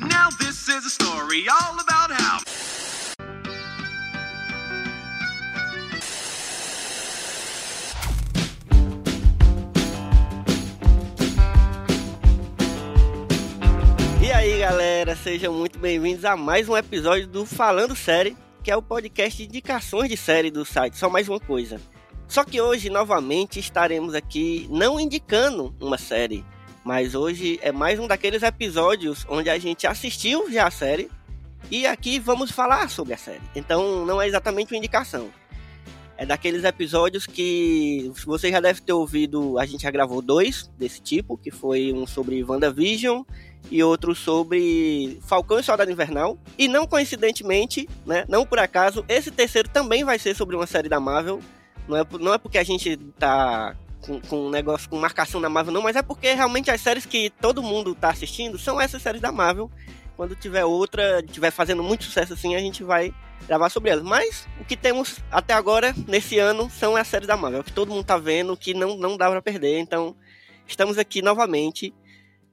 Now this is a story all about how. E aí, galera, sejam muito bem-vindos a mais um episódio do Falando Série, que é o podcast de indicações de série do site Só Mais Uma Coisa. Só que hoje, novamente, estaremos aqui não indicando uma série, mas hoje é mais um daqueles episódios onde a gente assistiu já a série e aqui vamos falar sobre a série. Então, não é exatamente uma indicação. É daqueles episódios que você já deve ter ouvido, a gente já gravou dois desse tipo, que foi um sobre WandaVision e outro sobre Falcão e Soldado Invernal. E não coincidentemente, né, não por acaso, esse terceiro também vai ser sobre uma série da Marvel. Não é, não é porque a gente tá com, com um negócio com marcação da Marvel, não, mas é porque realmente as séries que todo mundo tá assistindo são essas séries da Marvel. Quando tiver outra, tiver fazendo muito sucesso assim, a gente vai gravar sobre elas. Mas o que temos até agora, nesse ano, são as séries da Marvel, que todo mundo tá vendo, que não, não dá pra perder. Então, estamos aqui novamente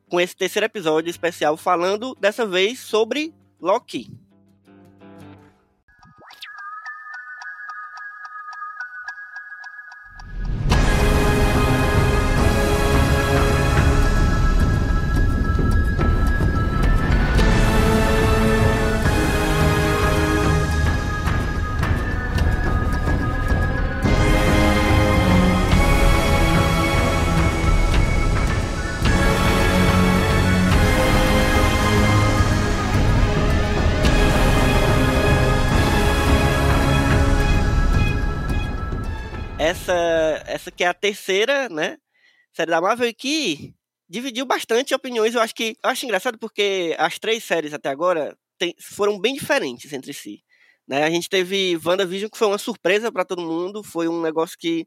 com esse terceiro episódio especial falando dessa vez sobre Loki. Essa, essa que é a terceira, né? Série da Marvel e que dividiu bastante opiniões. Eu acho que eu acho engraçado porque as três séries até agora tem- foram bem diferentes entre si. Né? A gente teve WandaVision, que foi uma surpresa para todo mundo, foi um negócio que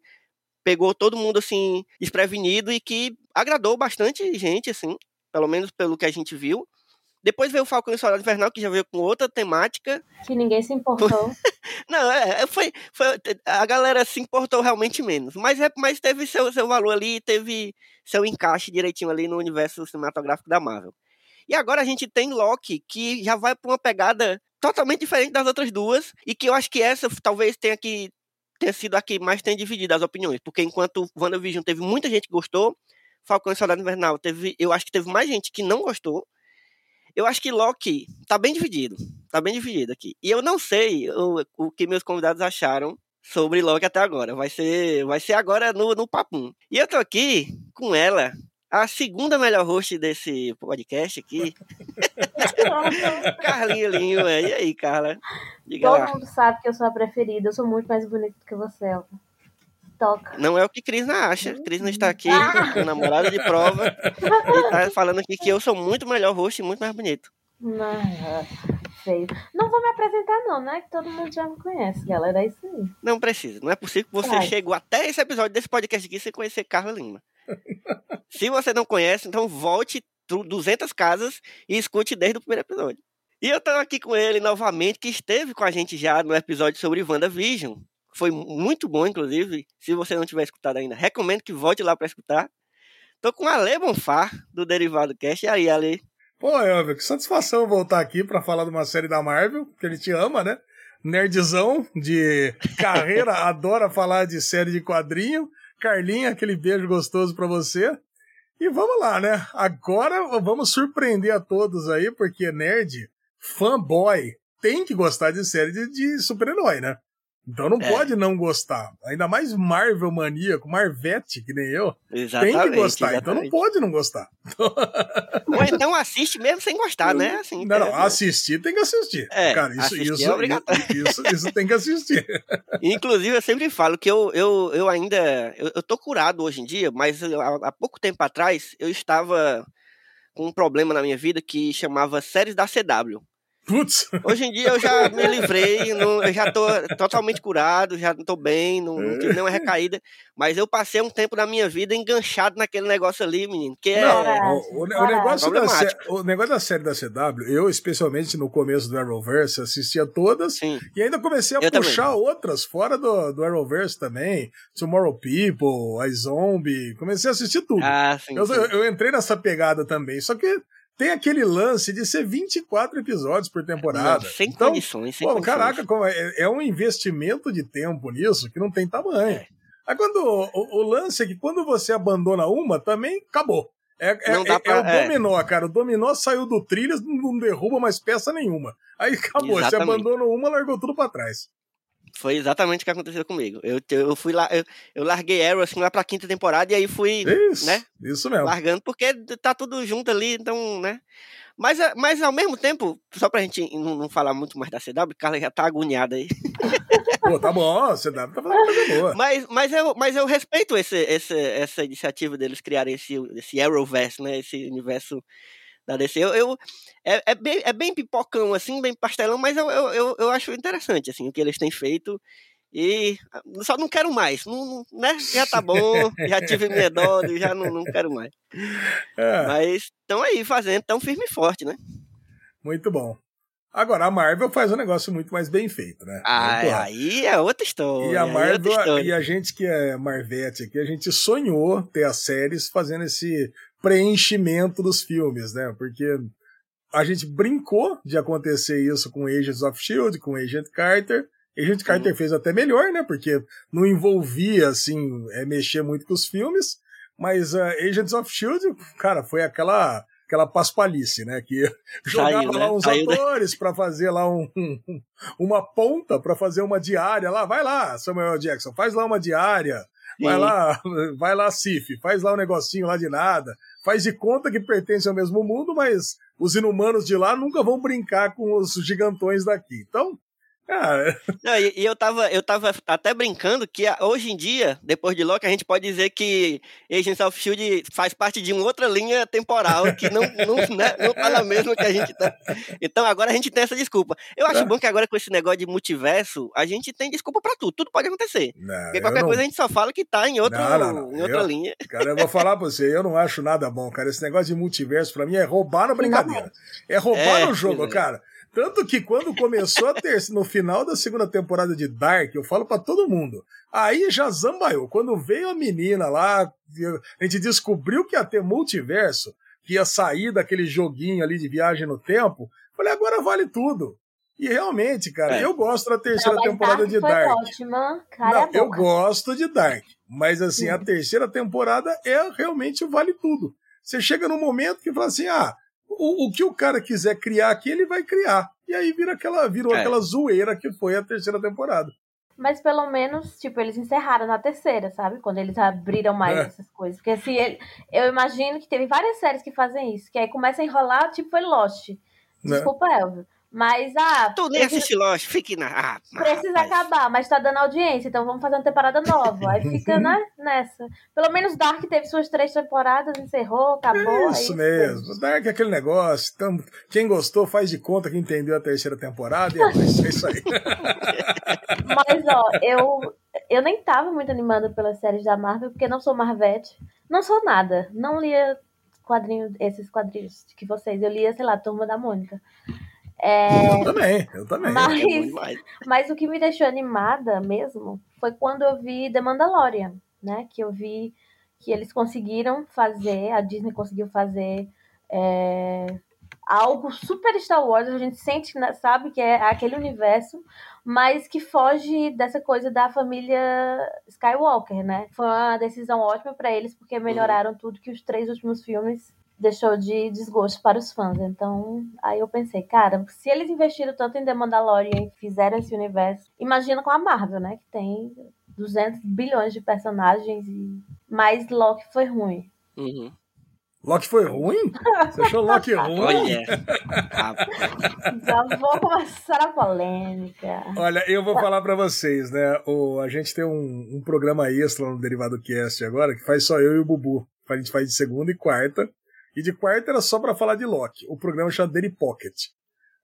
pegou todo mundo assim desprevenido e que agradou bastante gente, assim, pelo menos pelo que a gente viu. Depois veio o Falcão e o Soldado Invernal, que já veio com outra temática. Que ninguém se importou. Não, é, é, foi, foi. A galera se importou realmente menos. Mas, é, mas teve seu, seu valor ali, teve seu encaixe direitinho ali no universo cinematográfico da Marvel. E agora a gente tem Loki, que já vai pra uma pegada totalmente diferente das outras duas. E que eu acho que essa talvez tenha que tenha sido a que mais tenha dividido as opiniões. Porque enquanto WandaVision teve muita gente que gostou, Falcão e Soldado Invernal teve. Eu acho que teve mais gente que não gostou. Eu acho que Loki tá bem dividido. Tá bem dividido aqui. E eu não sei o, o que meus convidados acharam sobre Loki até agora. Vai ser, vai ser agora no, no papum. E eu tô aqui com ela, a segunda melhor host desse podcast aqui, Carlinha Linho. é. E aí, Carla? Diga Todo lá. mundo sabe que eu sou a preferida. Eu sou muito mais bonita do que você, Elva. Toca. Não é o que Crisna acha. Crisna está aqui, meu namorado de prova, e tá falando aqui que eu sou muito melhor host e muito mais bonito. Não, feio. Não vou me apresentar, não, né? Que todo mundo já me conhece, galera. É isso aí. Não precisa. Não é possível que você Vai. chegou até esse episódio desse podcast aqui sem conhecer Carla Lima. Se você não conhece, então volte tru- 200 casas e escute desde o primeiro episódio. E eu tô aqui com ele novamente, que esteve com a gente já no episódio sobre WandaVision. Foi muito bom, inclusive. Se você não tiver escutado ainda, recomendo que volte lá para escutar. Tô com a Ale Bonfá, do Derivado Cast. E aí, Ale? Pô, Elvio, que satisfação voltar aqui pra falar de uma série da Marvel, que a gente ama, né? Nerdzão de carreira, adora falar de série de quadrinho. Carlinha, aquele beijo gostoso pra você. E vamos lá, né? Agora vamos surpreender a todos aí, porque nerd, fanboy, tem que gostar de série de, de super-herói, né? Então não É. pode não gostar. Ainda mais Marvel maníaco, Marvete, que nem eu. Exatamente. tem que gostar, então não exatamente. pode não gostar. Ou então assiste mesmo sem gostar, né? Assim, Não, não, é- assistir tem que assistir. É, Cara, isso, assistir isso, é obrigatório. isso, isso tem que assistir. Inclusive, eu sempre falo que eu, eu, eu ainda. Eu, eu tô curado hoje em dia, mas eu- há, há pouco tempo atrás eu estava com um problema na minha vida que chamava séries da CW. Putz. Hoje em dia eu já me livrei, não, eu já tô totalmente curado, já tô bem, não, não tive nenhuma recaída. Mas eu passei um tempo da minha vida enganchado naquele negócio ali, menino. Que Não, é. o, o- o negócio da sé- Problemático. o negócio da série da CW, eu, especialmente no começo do Arrowverse, assistia todas Sim. e ainda comecei a Eu puxar outras fora do, do Arrowverse também. Tomorrow People, I Zombie. Comecei a assistir tudo. Ah, sim. Eu, sim. eu entrei nessa pegada também. Só que tem aquele lance de ser 24 episódios por temporada. Não, sem então, condições, sem pô, condições. caraca, como é, é um investimento de tempo nisso que não tem tamanho. É. Aí quando o, o- lance é que quando você abandona uma, também acabou. É, é, é- pra- é o é. dominó, cara. O dominó saiu do trilhas, não, derruba mais peça nenhuma. Aí acabou. Você Exatamente. abandonou uma, largou tudo pra trás. Foi exatamente o que aconteceu comigo. Eu, eu fui lá, eu, eu larguei Arrow assim lá pra quinta temporada e aí fui Isso, né? isso mesmo. largando, porque tá tudo junto ali, então, né? Mas, a- mas ao mesmo tempo, só pra gente não, não falar muito mais da CW, Carla já tá agoniada aí. Pô, tá bom, a CW tá fazendo coisa boa. Mas, mas, eu, mas eu respeito esse, esse, essa iniciativa deles criarem esse, esse Arrowverse, né? Esse universo da DC. Eu, eu- é, é, bem, é bem pipocão, assim, bem pastelão, mas eu, eu, eu, acho interessante, assim, o que eles têm feito. E só não quero mais, não, né? Já tá bom, já tive minha dose, já não, não quero mais. É, Mas estão aí fazendo, tão firme e forte, né? muito bom. Agora, a Marvel faz um negócio muito mais bem feito, né? Ah, Muito aí é outra história. E a é Marvel, história. e a gente que é Marvete aqui, a gente sonhou ter as séries fazendo esse preenchimento dos filmes, né? Porque a gente brincou de acontecer isso com Agents of Shield, com Agent Carter. Agent Carter fez até melhor, né? Porque não envolvia, assim, é, mexer muito com os filmes. Mas uh, Agents of Shield, cara, foi aquela aquela paspalice, né? Que jogava Saiu, né? lá uns Saiu da- atores pra fazer lá um, um- uma ponta pra fazer uma diária lá. Vai lá, Samuel Jackson, faz lá uma diária. Vai lá, vai lá, Cif, faz lá um negocinho lá de nada. Faz de conta que pertence ao mesmo mundo, mas os inumanos de lá nunca vão brincar com os gigantões daqui. Então, cara, Não, e, e eu, tava, eu tava até brincando que a- hoje em dia, depois de Loki, a gente pode dizer que Agents of Shield faz parte de uma outra linha temporal que não, não, né, não tá na mesma que a gente tá. Então agora a gente tem essa desculpa. Eu acho É. bom que agora com esse negócio de multiverso, a gente tem desculpa pra tudo, tudo pode acontecer. não, Porque qualquer não- coisa a gente só fala que tá em, outro, em outra Eu- linha. Cara, eu vou falar pra você, eu não acho nada bom, cara. Esse negócio de multiverso pra mim é roubar na brincadeira. É roubar É, no jogo, é. Tanto que quando começou a ter, no final da segunda temporada de Dark, eu falo pra todo mundo. Aí já zambaiou. Quando veio a menina lá, a gente descobriu que ia ter multiverso, que ia sair daquele joguinho ali de viagem no tempo. Falei, agora vale tudo. E realmente, cara, É. eu gosto da Não, terceira mas temporada Dark de foi Dark. ótima. Cara, Não, a eu gosto de Dark, mas assim, a Sim. terceira temporada é realmente vale tudo. Você chega num momento que fala assim: ah, o, o que o cara quiser criar aqui, ele vai criar. E aí vira aquela, virou É. aquela zoeira que foi a terceira temporada. Mas pelo menos, tipo, eles encerraram na terceira, sabe? Quando eles abriram mais É. essas coisas. Porque assim, ele- eu imagino que teve várias séries que fazem isso. Que aí começa a enrolar, tipo, foi Lost. Né? Desculpa, Elvio. Mas, ah, Tu nem precisa, assiste Lost, fique na. Ah, precisa rapaz. acabar, mas tá dando audiência, então vamos fazer uma temporada nova. Aí fica, né, nessa. Pelo menos Dark teve suas três temporadas, encerrou, acabou. Isso aí mesmo. Dark é aquele negócio. Então, quem gostou faz de conta que entendeu a terceira temporada e é isso, é isso aí. Mas, ó, eu, eu nem tava muito animada pelas séries da Marvel, porque não sou Marvete. Não sou nada. Não lia quadrinhos, esses quadrinhos que vocês. Eu lia, sei lá, Turma da Mônica. É, Eu também, eu também. Mas- mas o que me deixou animada mesmo foi quando eu vi The Mandalorian, né? Que eu vi que eles conseguiram fazer, a Disney conseguiu fazer é, algo super Star Wars, a gente sente, né, sabe, que é aquele universo, mas que foge dessa coisa da família Skywalker, né? Foi uma decisão ótima para eles, porque melhoraram tudo que os três últimos filmes deixou de desgosto para os fãs. Então, aí eu pensei, cara, se eles investiram tanto em The Mandalorian e fizeram esse universo, imagina com a Marvel, né? Que tem 200 bilhões de personagens e mais Loki foi ruim. Uhum. Loki foi ruim? Você achou Loki ruim? Olha. Já vou começar a polêmica. Olha, eu vou falar pra vocês, né? O, a gente tem um, um programa extra no Derivado Cast agora que faz só eu e o Bubu. A gente faz de segunda e quarta. E de quarta era só pra falar de Loki. O programa chama Daily Pocket.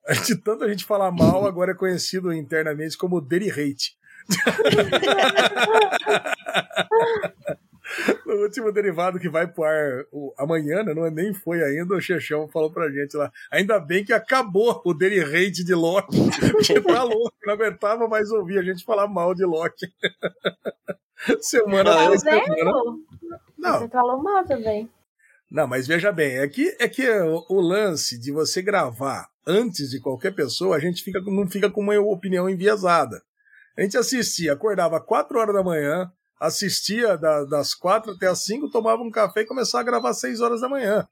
De tanto a gente falar mal, agora é conhecido internamente como Daily Hate. no último derivado que vai pro ar o, amanhã, né, não é, nem foi ainda, o Chechão falou pra gente lá. Ainda bem que acabou o Daily Hate de Loki. que tá louco, não aguentava mais ouvir a gente falar mal de Loki. semana Tá após semana. vendo? Não, Você falou mal também. Não, mas veja bem, é que, é que o, o lance de você gravar antes de qualquer pessoa, a gente fica, não fica com uma opinião enviesada. A gente assistia, acordava 4 horas da manhã, assistia da- das 4 até as 5, tomava um café e começava a gravar às 6 horas da manhã.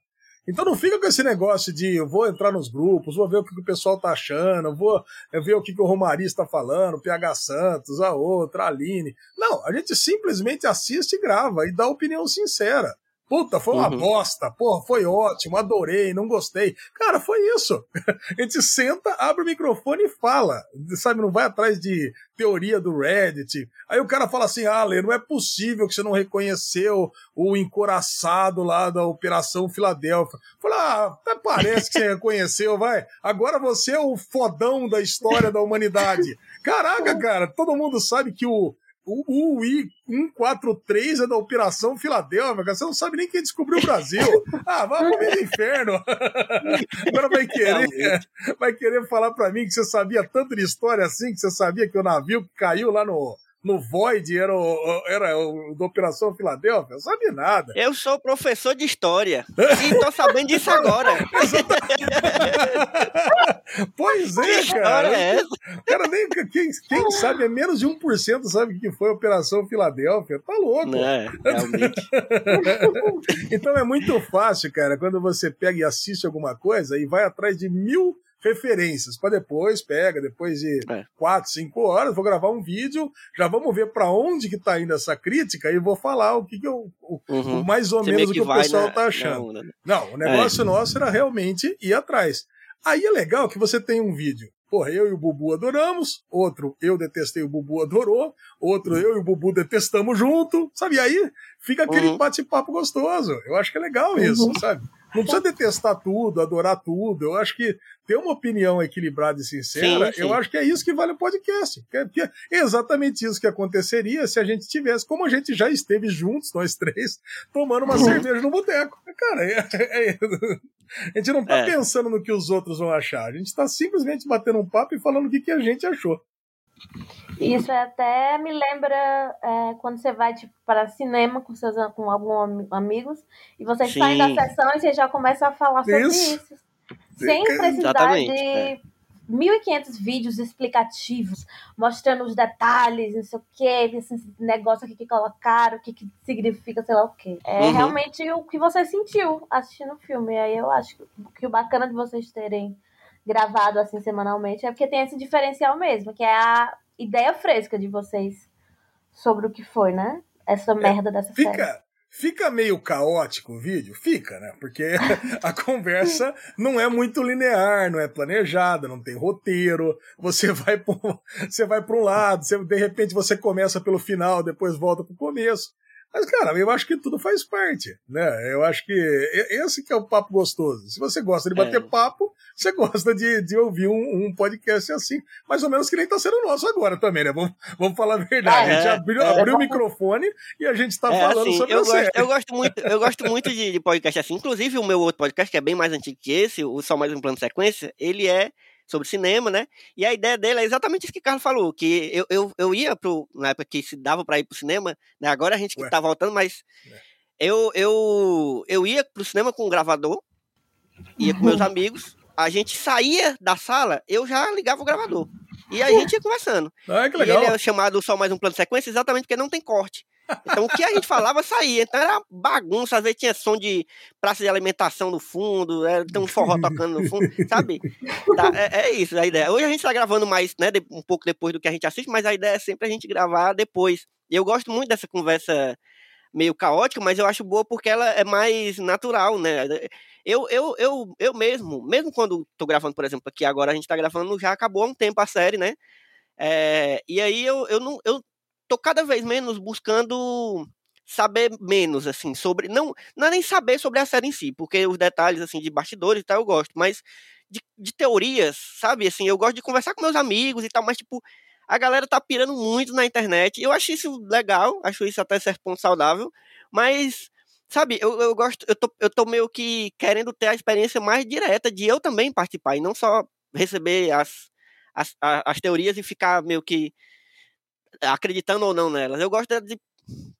Então não fica com esse negócio de eu vou entrar nos grupos, vou ver o que, o pessoal tá achando, vou ver o que, que o Romari está falando, o PH Santos, a outra, a Aline. Não, a gente simplesmente assiste e grava e dá opinião sincera. Puta, foi uma Uhum. bosta. Porra, foi ótimo, adorei, não gostei. Cara, foi isso. A gente senta, abre o microfone e fala. Sabe, não vai atrás de teoria do Reddit. Aí o cara fala assim: ah, Lê, não é possível que você não reconheceu o encoraçado lá da Operação Filadélfia. Fala, ah, até parece que você reconheceu, vai. Agora você é o fodão da história da humanidade. Caraca, cara, todo mundo sabe que o, o, o I-143 é da Operação Filadélfia. Você não sabe nem quem descobriu o Brasil. Ah, vai pro meio do inferno. Agora vai querer, vai querer falar pra mim que você sabia tanto de história assim, que você sabia que o navio que caiu lá no, no Void era o, era o da Operação Filadélfia? Não sabe nada. Eu sou professor de história e tô sabendo disso agora. pois é, cara. é? Cara, nem, quem, quem sabe é menos de 1% sabe o que foi a Operação Filadélfia. Tá louco. É, realmente. Então é muito fácil, cara, quando você pega e assiste alguma coisa e vai atrás de mil referências para depois pega depois de É. quatro, cinco horas vou gravar um vídeo já vamos ver para onde que tá indo essa crítica e vou falar o que, que eu o, Uhum. o mais ou Você menos o que que o pessoal na- tá achando na onda, né? não, o negócio nosso era realmente ir atrás. Aí é legal que você tem um vídeo. Porra, eu e o Bubu adoramos, outro eu detestei, o Bubu adorou, outro eu e o Bubu detestamos junto, sabe? E aí fica aquele Uhum. bate-papo gostoso. Eu acho que é legal isso, sabe? Não precisa detestar tudo, adorar tudo. Eu acho que ter uma opinião equilibrada e sincera, Sim, sim. eu acho que é isso que vale o podcast. Que é, é exatamente isso que aconteceria se a gente tivesse, como a gente já esteve juntos, nós três, tomando uma cerveja no boteco. Cara, é- é- a gente não tá É. pensando no que os outros vão achar. A gente tá simplesmente batendo um papo e falando o que, que a gente achou. Isso até me lembra é, quando você vai tipo, para cinema com, seus, com alguns am- amigos e vocês Sim. saem da sessão e você já começa a falar sobre Isso. isso. Sem precisar Exatamente, de é. 1.500 vídeos explicativos, mostrando os detalhes, não sei o que, esse negócio aqui que colocaram, o que, que significa, sei lá o que. É Uhum. realmente o que você sentiu assistindo o filme. E aí eu acho que, que o bacana de vocês terem gravado assim semanalmente é porque tem esse diferencial mesmo, que é a ideia fresca de vocês sobre o que foi, né? Essa merda dessa série. Fica, fica meio caótico o vídeo? Fica, né? Porque a conversa não é muito linear, não é planejada, não tem roteiro. Você vai para você vai para um lado, você, de repente você começa pelo final, depois volta para o começo. Mas, cara, eu acho que tudo faz parte, né? Eu acho que esse que é o papo gostoso. Se você gosta de bater É. papo, você gosta de, de ouvir um, um podcast assim, mais ou menos que nem tá sendo nosso agora também, né? Vamos, vamos falar a verdade. a gente É, abriu, é. abriu o microfone e a gente tá É, falando assim, sobre eu gosto, eu gosto muito, eu gosto muito de, de podcast assim. Inclusive, o meu outro podcast, que é bem mais antigo que esse, o Só Mais Um Plano de Sequência, ele é sobre cinema, né? E a ideia dele é exatamente isso que o Carlos falou, que eu, eu, eu ia pro, na época que se dava pra ir pro cinema, né? Agora a gente que Ué. tá voltando, mas eu, eu, eu ia pro cinema com um gravador, ia com meus amigos, a gente saía da sala, eu já ligava o gravador. E a gente ia conversando. Ah, que E legal. ele é chamado só mais um plano de sequência exatamente porque não tem corte. Então o que a gente falava saía. Então era bagunça, às vezes tinha som de praça de alimentação no fundo, era, tem um forró tocando no fundo, sabe? Tá, é, é isso a ideia. Hoje a gente tá gravando mais, né, um pouco depois do que a gente assiste, mas a ideia é sempre a gente gravar depois. E eu gosto muito dessa conversa meio caótica, mas eu acho boa porque ela é mais natural, né? Eu, eu, eu, eu mesmo, mesmo quando tô gravando, por exemplo, aqui agora a gente tá gravando, já acabou há um tempo a série, né? É, e aí eu, eu não eu tô cada vez menos buscando saber menos assim sobre não não é nem saber sobre a série em si, porque os detalhes assim de bastidores e tal eu gosto, mas de, de teorias, sabe? Assim, eu gosto de conversar com meus amigos e tal, mas, tipo, a galera tá pirando muito na internet. Eu acho isso legal, acho isso até certo ponto saudável, mas, sabe, eu, eu gosto, eu tô, eu tô meio que querendo ter a experiência mais direta de eu também participar e não só receber as, as, as teorias e ficar meio que acreditando ou não nelas. Eu gosto de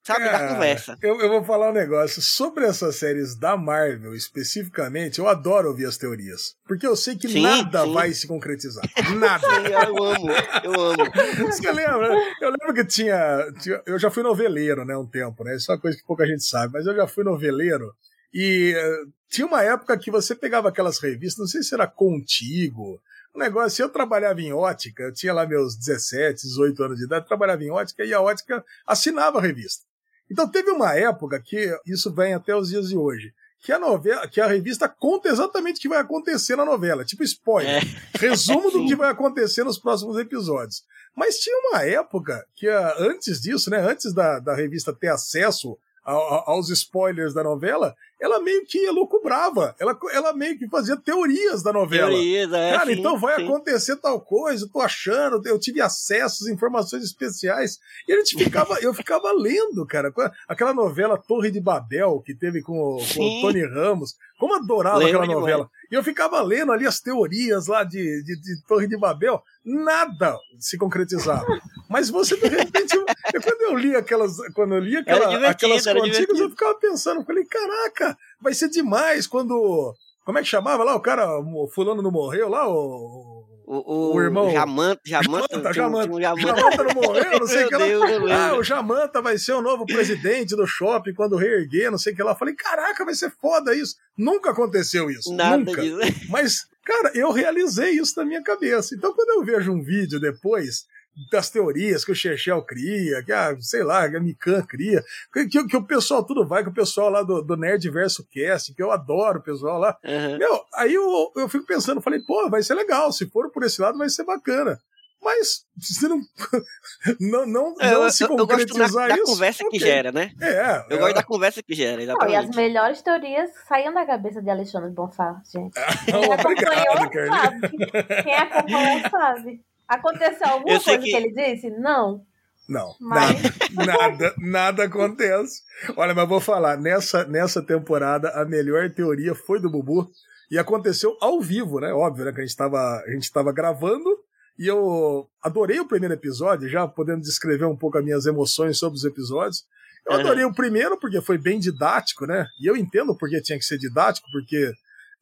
sabe, da conversa. Eu, eu vou falar um negócio. Sobre essas séries da Marvel, especificamente, eu adoro ouvir as teorias. Porque eu sei que Sim, nada sim. vai se concretizar. Nada. Sim, eu amo, eu amo. Você lembra? Eu lembro que tinha, tinha- Eu já fui noveleiro, né? Um tempo, né? Isso é uma coisa que pouca gente sabe, mas eu já fui noveleiro. E eh, tinha uma época que você pegava aquelas revistas, não sei se era contigo. Um negócio, eu trabalhava em ótica, eu tinha lá meus 17, 18 anos de idade, trabalhava em ótica e a ótica assinava a revista. Então teve uma época que isso vem até os dias de hoje, que a novela, que a revista conta exatamente o que vai acontecer na novela, tipo spoiler, resumo do que vai acontecer nos próximos episódios. Mas tinha uma época que ah, antes disso, né, antes da, da revista ter acesso a- a- aos spoilers da novela, ela meio que elucubrava, ela, ela meio que fazia teorias da novela. Teorias, é, Cara, sim, então vai sim. acontecer tal coisa, eu tô achando, eu tive acesso às informações especiais. E a gente ficava, eu ficava lendo, cara. Aquela novela Torre de Babel, que teve com, o- com o. Tony Ramos. Como eu adorava Lembro aquela novela. E eu ficava lendo ali as teorias lá de, de, de Torre de Babel. Nada se concretizava. Mas você, de repente, eu, eu- quando eu li aquelas, quando eu li aquela, aquelas contigas, eu ficava pensando, falei, caraca, vai ser demais quando. Como é que chamava lá? O cara, o fulano não morreu lá? O, O, o, o irmão- Jamanta, Jamanta, Jamanta, Jamanta. Jamanta. Não morreu, não sei o que lá. Deus. Ah, o Jamanta vai ser o novo presidente do shopping quando reerguer, não sei o que lá. Falei, caraca, vai ser foda isso. Nunca aconteceu isso. Nada nunca. disso. Mas, cara, eu realizei isso na minha cabeça. Então, quando eu vejo um vídeo depois das teorias que o Chechel cria, que a, sei lá, que a Mikan cria, que, que, que o pessoal tudo vai, que o pessoal lá do, do Nerd Verso Cast, que eu adoro o pessoal lá. Aham. Meu, aí eu, eu fico pensando, falei, pô, vai ser legal, se for por esse lado vai ser bacana. Mas se não, não, não, É, não eu, se eu- eu gosto da, concretizar da isso. conversa que ok. gera, né? É, Eu é, gosto da conversa que gera, Não, e as exatamente. melhores teorias saíam da cabeça de Alexandre Bonfá, gente. Quem Obrigado, acompanhou sabe. Quem acompanhou sabe. Aconteceu alguma coisa que- que... ele disse? Não. Não, Mas- nada, nada, nada acontece. Olha, mas vou falar, nessa, nessa temporada a melhor teoria foi do Bubu e aconteceu ao vivo, né? Óbvio, né? Que a gente tava, a gente tava gravando e eu adorei o primeiro episódio, já podendo descrever um pouco as minhas emoções sobre os episódios. Eu adorei o primeiro porque foi bem didático, né? E eu entendo porque tinha que ser didático, porque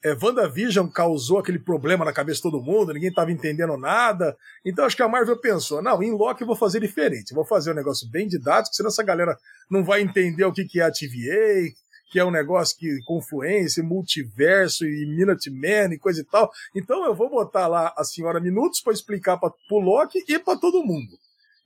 é, WandaVision causou aquele problema na cabeça de todo mundo, ninguém tava entendendo nada. Então acho que a Marvel pensou: não, em Loki eu vou fazer diferente, vou fazer um negócio bem didático, senão essa galera não vai entender o que, que é a TVA, que é um negócio que confluência, multiverso e Minuteman e coisa e tal. Então eu vou botar lá a senhora Minutos para explicar para o Loki e para todo mundo.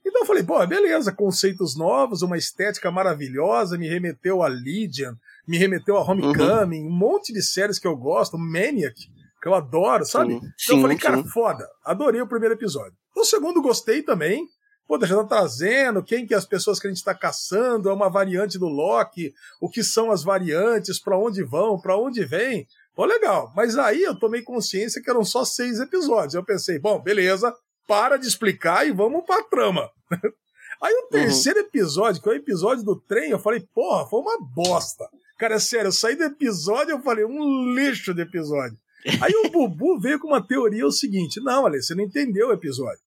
Então eu falei, pô, beleza, conceitos novos, uma estética maravilhosa, me remeteu a Legion, me remeteu a Homecoming, um monte de séries que eu gosto, Maniac, que eu adoro, sabe? Sim, Então sim, eu falei, cara, sim. foda. Adorei o primeiro episódio. O segundo gostei também. Pô, já tá trazendo quem que é as pessoas que a gente tá caçando, é uma variante do Loki, o que são as variantes, pra onde vão, pra onde vem. Pô, legal. Mas aí eu tomei consciência que eram só seis episódios. Eu pensei, bom, beleza, para de explicar e vamos pra trama. Aí o terceiro episódio, que é o episódio do trem, eu falei, porra, foi uma bosta. Cara, sério, eu saí do episódio eu falei, um lixo de episódio. Aí o Bubu veio com uma teoria o seguinte: não, Ale, você não entendeu o episódio.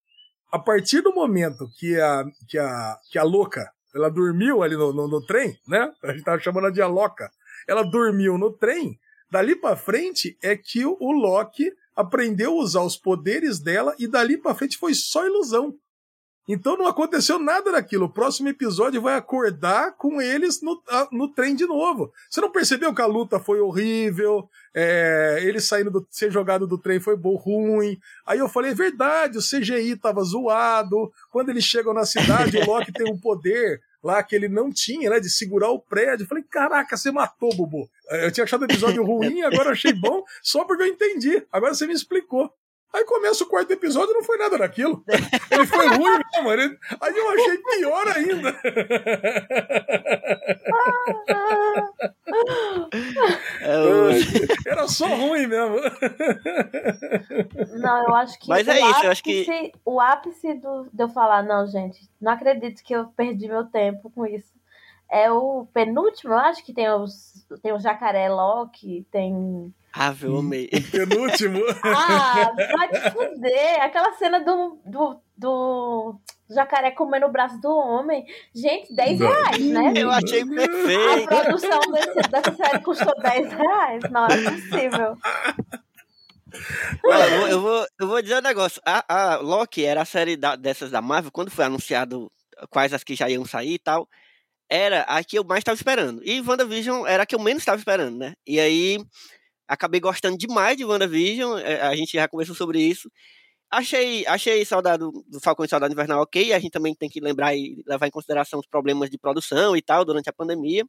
A partir do momento que a, que a, que a louca ela dormiu ali no, no, no trem, né? A gente tava chamando ela de a louca. Ela dormiu no trem. Dali pra frente é que o, Loki aprendeu a usar os poderes dela e dali pra frente foi só ilusão. Então não aconteceu nada daquilo. O próximo episódio vai acordar com eles no, a- no trem de novo. Você não percebeu que a luta foi horrível? É, ele saindo do ser jogado do trem foi bom, ruim. Aí eu falei, é verdade, o CGI tava zoado. Quando eles chegam na cidade, o Loki tem um poder lá que ele não tinha, né, de segurar o prédio. Eu falei, caraca, você matou, Bubu. Eu tinha achado o episódio ruim, agora achei bom, só porque eu entendi. Agora você me explicou. Aí começa o quarto episódio e não foi nada daquilo. Ele foi ruim mesmo. ele- Aí eu achei pior ainda. É Era só ruim mesmo. Não, eu acho que. Mas o é isso, eu acho ápice- O ápice do, de eu falar, não, gente, não acredito que eu perdi meu tempo com isso. É o penúltimo, eu acho que tem os. Tem o Jacaré Loki, tem. Ave, eu amei. Penúltimo. Ah, vai te fuder! Aquela cena do, do, do jacaré comendo o braço do homem. Gente, 10 Não. reais, né? Eu achei A perfeito. produção desse, dessa série custou 10 reais. Não é possível. Olha, eu, vou, eu, vou, eu vou dizer um negócio. A, a Loki era a série da- dessas da Marvel, quando foi anunciado quais as que já iam sair e tal, era a que eu mais estava esperando. E WandaVision era a que eu menos estava esperando, né? E aí acabei gostando demais de WandaVision, é, a gente já conversou sobre isso. Achei, achei Saudade do Falcão e Saudade Invernal ok, a gente também tem que lembrar e levar em consideração os problemas de produção e tal durante a pandemia.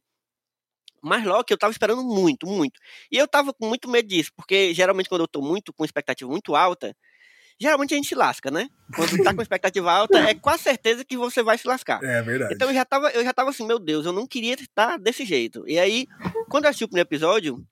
Mas Loki eu tava esperando muito, muito. E eu tava com muito medo disso, porque geralmente quando eu tô muito com expectativa muito alta, geralmente a gente se lasca, né? Quando tá com expectativa alta, é quase certeza que você vai se lascar. É verdade. Então eu já tava, eu já tava assim, meu Deus, eu não queria estar desse jeito. E aí, quando eu assisti o primeiro episódio,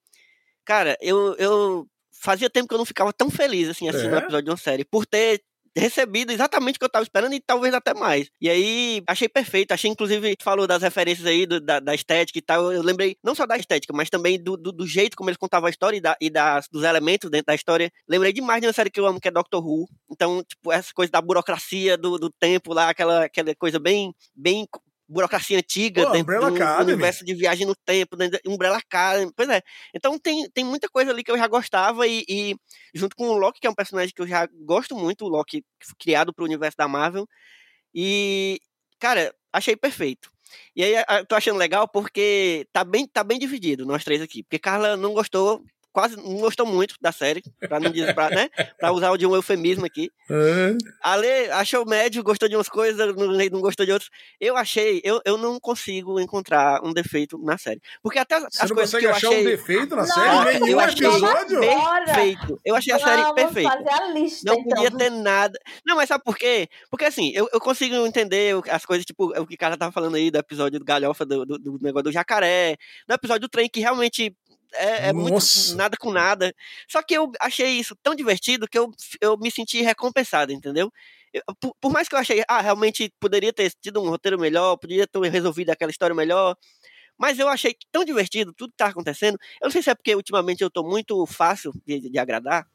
cara, eu, eu fazia tempo que eu não ficava tão feliz assim assistindo um É? episódio de uma série, por ter recebido exatamente o que eu tava esperando e talvez até mais. E aí, achei perfeito. Achei, inclusive, falou das referências aí, do- da, da estética e tal. Eu lembrei não só da estética, mas também do, do, do jeito como eles contavam a história e, da, e das, dos elementos dentro da história. Lembrei demais de uma série que eu amo, que é Doctor Who. Então, tipo, essa coisa da burocracia do, do tempo lá, aquela, aquela coisa bem, bem burocracia antiga Pô, dentro Umbrella do Academy. universo de viagem no tempo, dentro de Umbrella Academy. Pois é. Então tem, tem muita coisa ali que eu já gostava e, e junto com o Loki, que é um personagem que eu já gosto muito, o Loki criado pro universo da Marvel. E, cara, achei perfeito. E aí tô achando legal porque tá bem, tá bem dividido nós três aqui. Porque Carla não gostou, quase não gostou muito da série, pra não dizer, pra, né? Pra usar de um eufemismo aqui. É. Ale achou médio, gostou de umas coisas, não, não gostou de outras. Eu achei, eu, eu não consigo encontrar um defeito na série. Porque até as Você não coisas consegue que eu achar achei. um defeito na Não, série? Nenhum eu achei- episódio? Perfeito. Eu achei a série Vamos perfeita. fazer a lista, Não então. podia ter nada. Não, mas sabe por quê? Porque assim, eu, eu consigo entender o- as coisas, tipo, o que o cara tava falando aí do episódio do Galhofa, do, do, do negócio do jacaré, do episódio do trem, que realmente é, é muito nada com nada. Só que eu achei isso tão divertido que eu, eu me senti recompensado, entendeu? Eu- por, por mais que eu achei, ah, realmente poderia ter tido um roteiro melhor, poderia ter resolvido aquela história melhor. Mas eu achei tão divertido tudo que tá acontecendo. Eu não sei se é porque ultimamente eu tô muito fácil de, de agradar.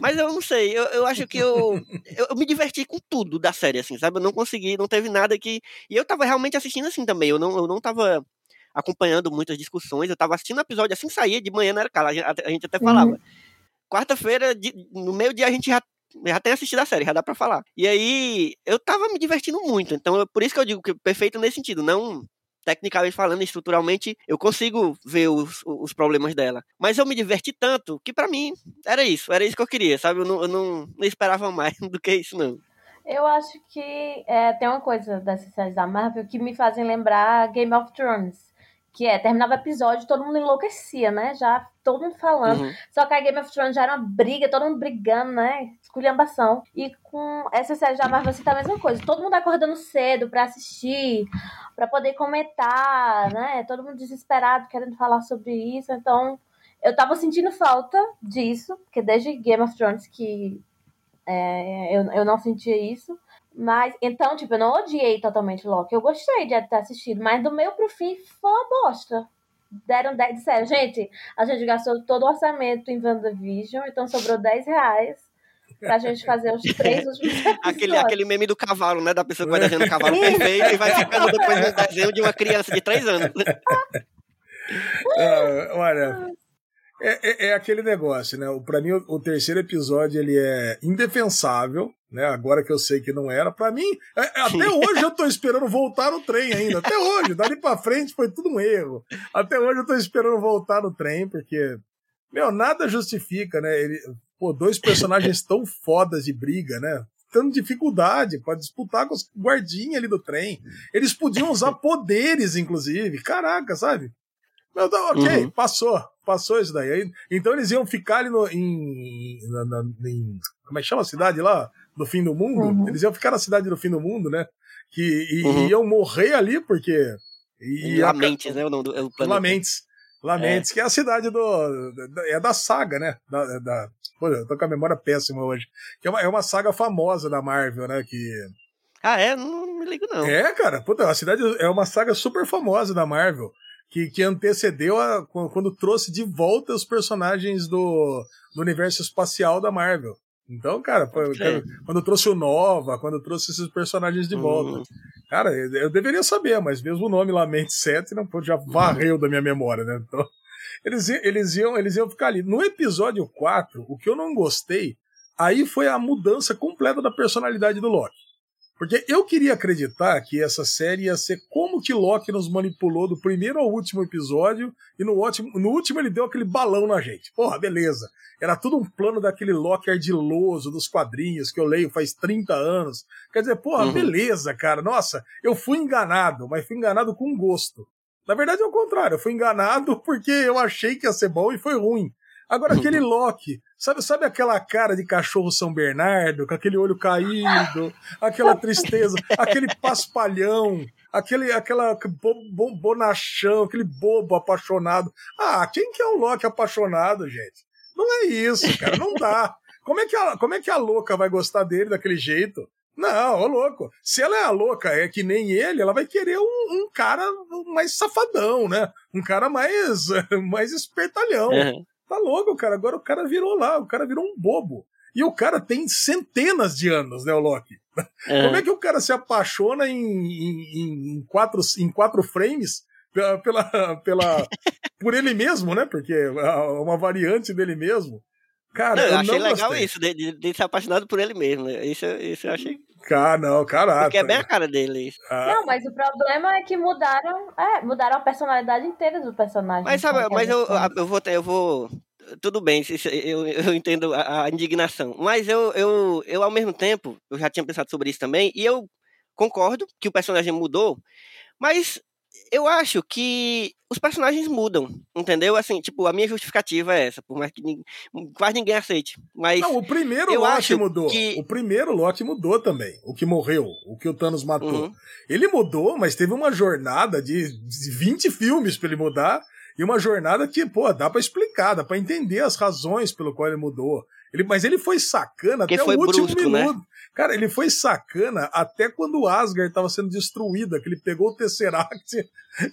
Mas eu não sei, eu, eu acho que eu, eu, eu me diverti com tudo da série, assim, sabe? Eu não consegui, não teve nada que. E eu tava realmente assistindo assim também. Eu não, eu não tava acompanhando muitas discussões, eu tava assistindo o episódio assim saía, de manhã não era cara. A gente, até falava. Quarta-feira, de- no meio-dia, a gente já, já tem assistido a série, já dá pra falar. E aí, eu tava me divertindo muito. Então, eu- por isso que eu digo que perfeito nesse sentido. Não tecnicamente falando, estruturalmente, eu consigo ver os, os problemas dela. Mas eu me diverti tanto que pra mim era isso, era isso que eu queria, sabe? Eu não, eu não, não esperava mais do que isso, não. Eu acho que é, tem uma coisa dessas séries da Marvel que me fazem lembrar Game of Thrones. Que é, terminava o episódio, todo mundo enlouquecia, né? Já todo mundo falando. Uhum. Só que a Game of Thrones já era uma briga, todo mundo brigando, né? Esculhambação. E com essa série da Marvel, assim, tá a mesma coisa. Todo mundo acordando cedo pra assistir, pra poder comentar, né? Todo mundo desesperado querendo falar sobre isso. Então, eu tava sentindo falta disso, porque desde Game of Thrones que é, eu, eu não sentia isso. Mas, então, tipo, eu não odiei totalmente Loki. Eu gostei de ter assistido, mas do meio pro fim foi uma bosta. Deram 10, disseram, gente, a gente gastou todo o orçamento em WandaVision, então sobrou 10 reais pra gente fazer os três últimos episódios. Aquele, aquele meme do cavalo, né? Da pessoa que vai desenhando o cavalo perfeito e vai ficando depois um desenho de uma criança de 3 anos. Ah, olha, é, é- é aquele negócio, né? Pra mim, o, o terceiro episódio ele é indefensável, né? Agora que eu sei que não era. Pra mim, é- é- até hoje eu tô esperando voltar no trem ainda. Até hoje, dali pra frente foi tudo um erro. Até hoje eu tô esperando voltar no trem, porque, meu, nada justifica, né? Ele, pô, dois personagens tão fodas de briga, né? Tendo dificuldade pra disputar com os guardinhas ali do trem. Eles podiam usar poderes, inclusive. Caraca, sabe? Não, tá, ok, Uhum. passou. Passou isso daí. Aí, Então eles iam ficar ali no, em, na- na- em- Como é que chama a cidade lá? Do fim do mundo? Uhum. Eles iam ficar na cidade do fim do mundo, né? Que e- Uhum. iam morrer ali porque. Lamentes, né? O nome do é o planeta. Lamentes. Lamentes, é. que é a cidade do. É da saga, né? Da, da, pô, eu tô com a memória péssima hoje. Que é uma, é uma saga famosa da Marvel, né? Que. Ah, é? Não, não me ligo, não. É, cara. Puta, a cidade é uma saga super famosa da Marvel. Que, que antecedeu a, quando trouxe de volta os personagens do, do universo espacial da Marvel. Então, cara, é. quando trouxe o Nova, quando trouxe esses personagens de volta. Uhum. Cara, eu deveria saber, mas mesmo o nome Lamente 7 não, já varreu uhum. da minha memória, né? Então, eles, eles, iam, eles iam ficar ali. No episódio 4, o que eu não gostei, aí foi a mudança completa da personalidade do Loki. Porque eu queria acreditar que essa série ia ser como que Loki nos manipulou do primeiro ao último episódio, e no, último, no último ele deu aquele balão na gente. Porra, beleza. Era tudo um plano daquele Loki ardiloso dos quadrinhos que eu leio faz 30 anos. Quer dizer, porra, uhum. beleza, cara. Nossa, eu fui enganado, mas fui enganado com gosto. Na verdade é o contrário, eu fui enganado porque eu achei que ia ser bom e foi ruim. Agora, aquele Loki, sabe, sabe aquela cara de cachorro São Bernardo, com aquele olho caído, aquela tristeza, aquele paspalhão, aquele aquela bo, bonachão, aquele bobo apaixonado. Ah, quem que é o Loki apaixonado, gente? Não é isso, cara, não dá. Como é que a, como é que a louca vai gostar dele daquele jeito? Não, ô louco. Se ela é a louca, é que nem ele, ela vai querer um, um cara mais safadão, né? Um cara mais, mais espertalhão. Uhum. Tá louco, cara. Agora o cara virou lá, o cara virou um bobo. E o cara tem centenas de anos, né, o Loki? É. Como é que o cara se apaixona em, em, em, quatro, em quatro frames pela, pela, pela por ele mesmo, né? Porque é uma variante dele mesmo. Cara, não, eu, eu achei legal gostei. isso, de, de, de, ser apaixonado por ele mesmo. Né? Isso, isso eu achei. Cara, não, caraca. Porque é bem a cara dele. Ah. Não, mas o problema é que mudaram, é, mudaram a personalidade inteira do personagem. Mas sabe, mas eu, eu vou, eu vou tudo bem, eu, eu entendo a, a, indignação, mas eu, eu, eu, ao mesmo tempo, eu já tinha pensado sobre isso também, e eu concordo que o personagem mudou, mas eu acho que os personagens mudam, entendeu? Assim, tipo, a minha justificativa é essa, por mais que ninguém, quase ninguém aceite. Mas não, o primeiro eu Loki mudou. Que... O primeiro Loki mudou também. O que morreu, o que o Thanos matou. Uhum. Ele mudou, mas teve uma jornada de 20 filmes para ele mudar. E uma jornada que, pô, dá pra explicar, dá pra entender as razões pelo qual ele mudou. Ele, mas ele foi sacana até o último brusco, né? minuto. Né? Cara, ele foi sacana até quando o Asgard estava sendo destruída, que ele pegou o Tesseract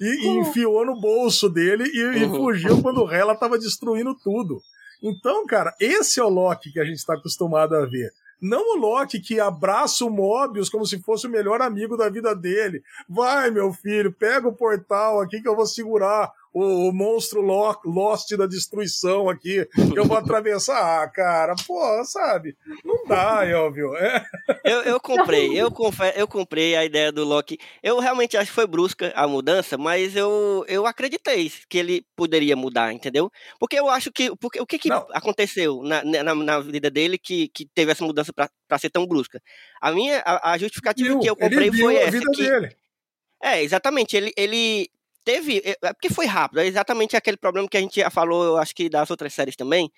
e, e uhum. enfiou no bolso dele e, uhum. e fugiu quando o Hela estava destruindo tudo. Então, cara, esse é o Loki que a gente está acostumado a ver. Não o Loki que abraça o Mobius como se fosse o melhor amigo da vida dele. Vai, meu filho, pega o portal aqui que eu vou segurar o, o monstro lo, Lost da destruição aqui, que eu vou atravessar. Ah, cara, pô, sabe? Não dá, Elvio. É. Eu, eu comprei, eu, eu comprei a ideia do Loki. Eu realmente acho que foi brusca a mudança, mas eu, eu acreditei que ele poderia mudar, entendeu? Porque eu acho que. Porque, o que, que aconteceu na, na, na, vida dele que, que teve essa mudança para ser tão brusca? A minha a, a justificativa viu, que eu comprei foi essa. que, dele. É, exatamente. Ele, ele teve. É, é porque foi rápido, é exatamente aquele problema que a gente já falou, acho que das outras séries também.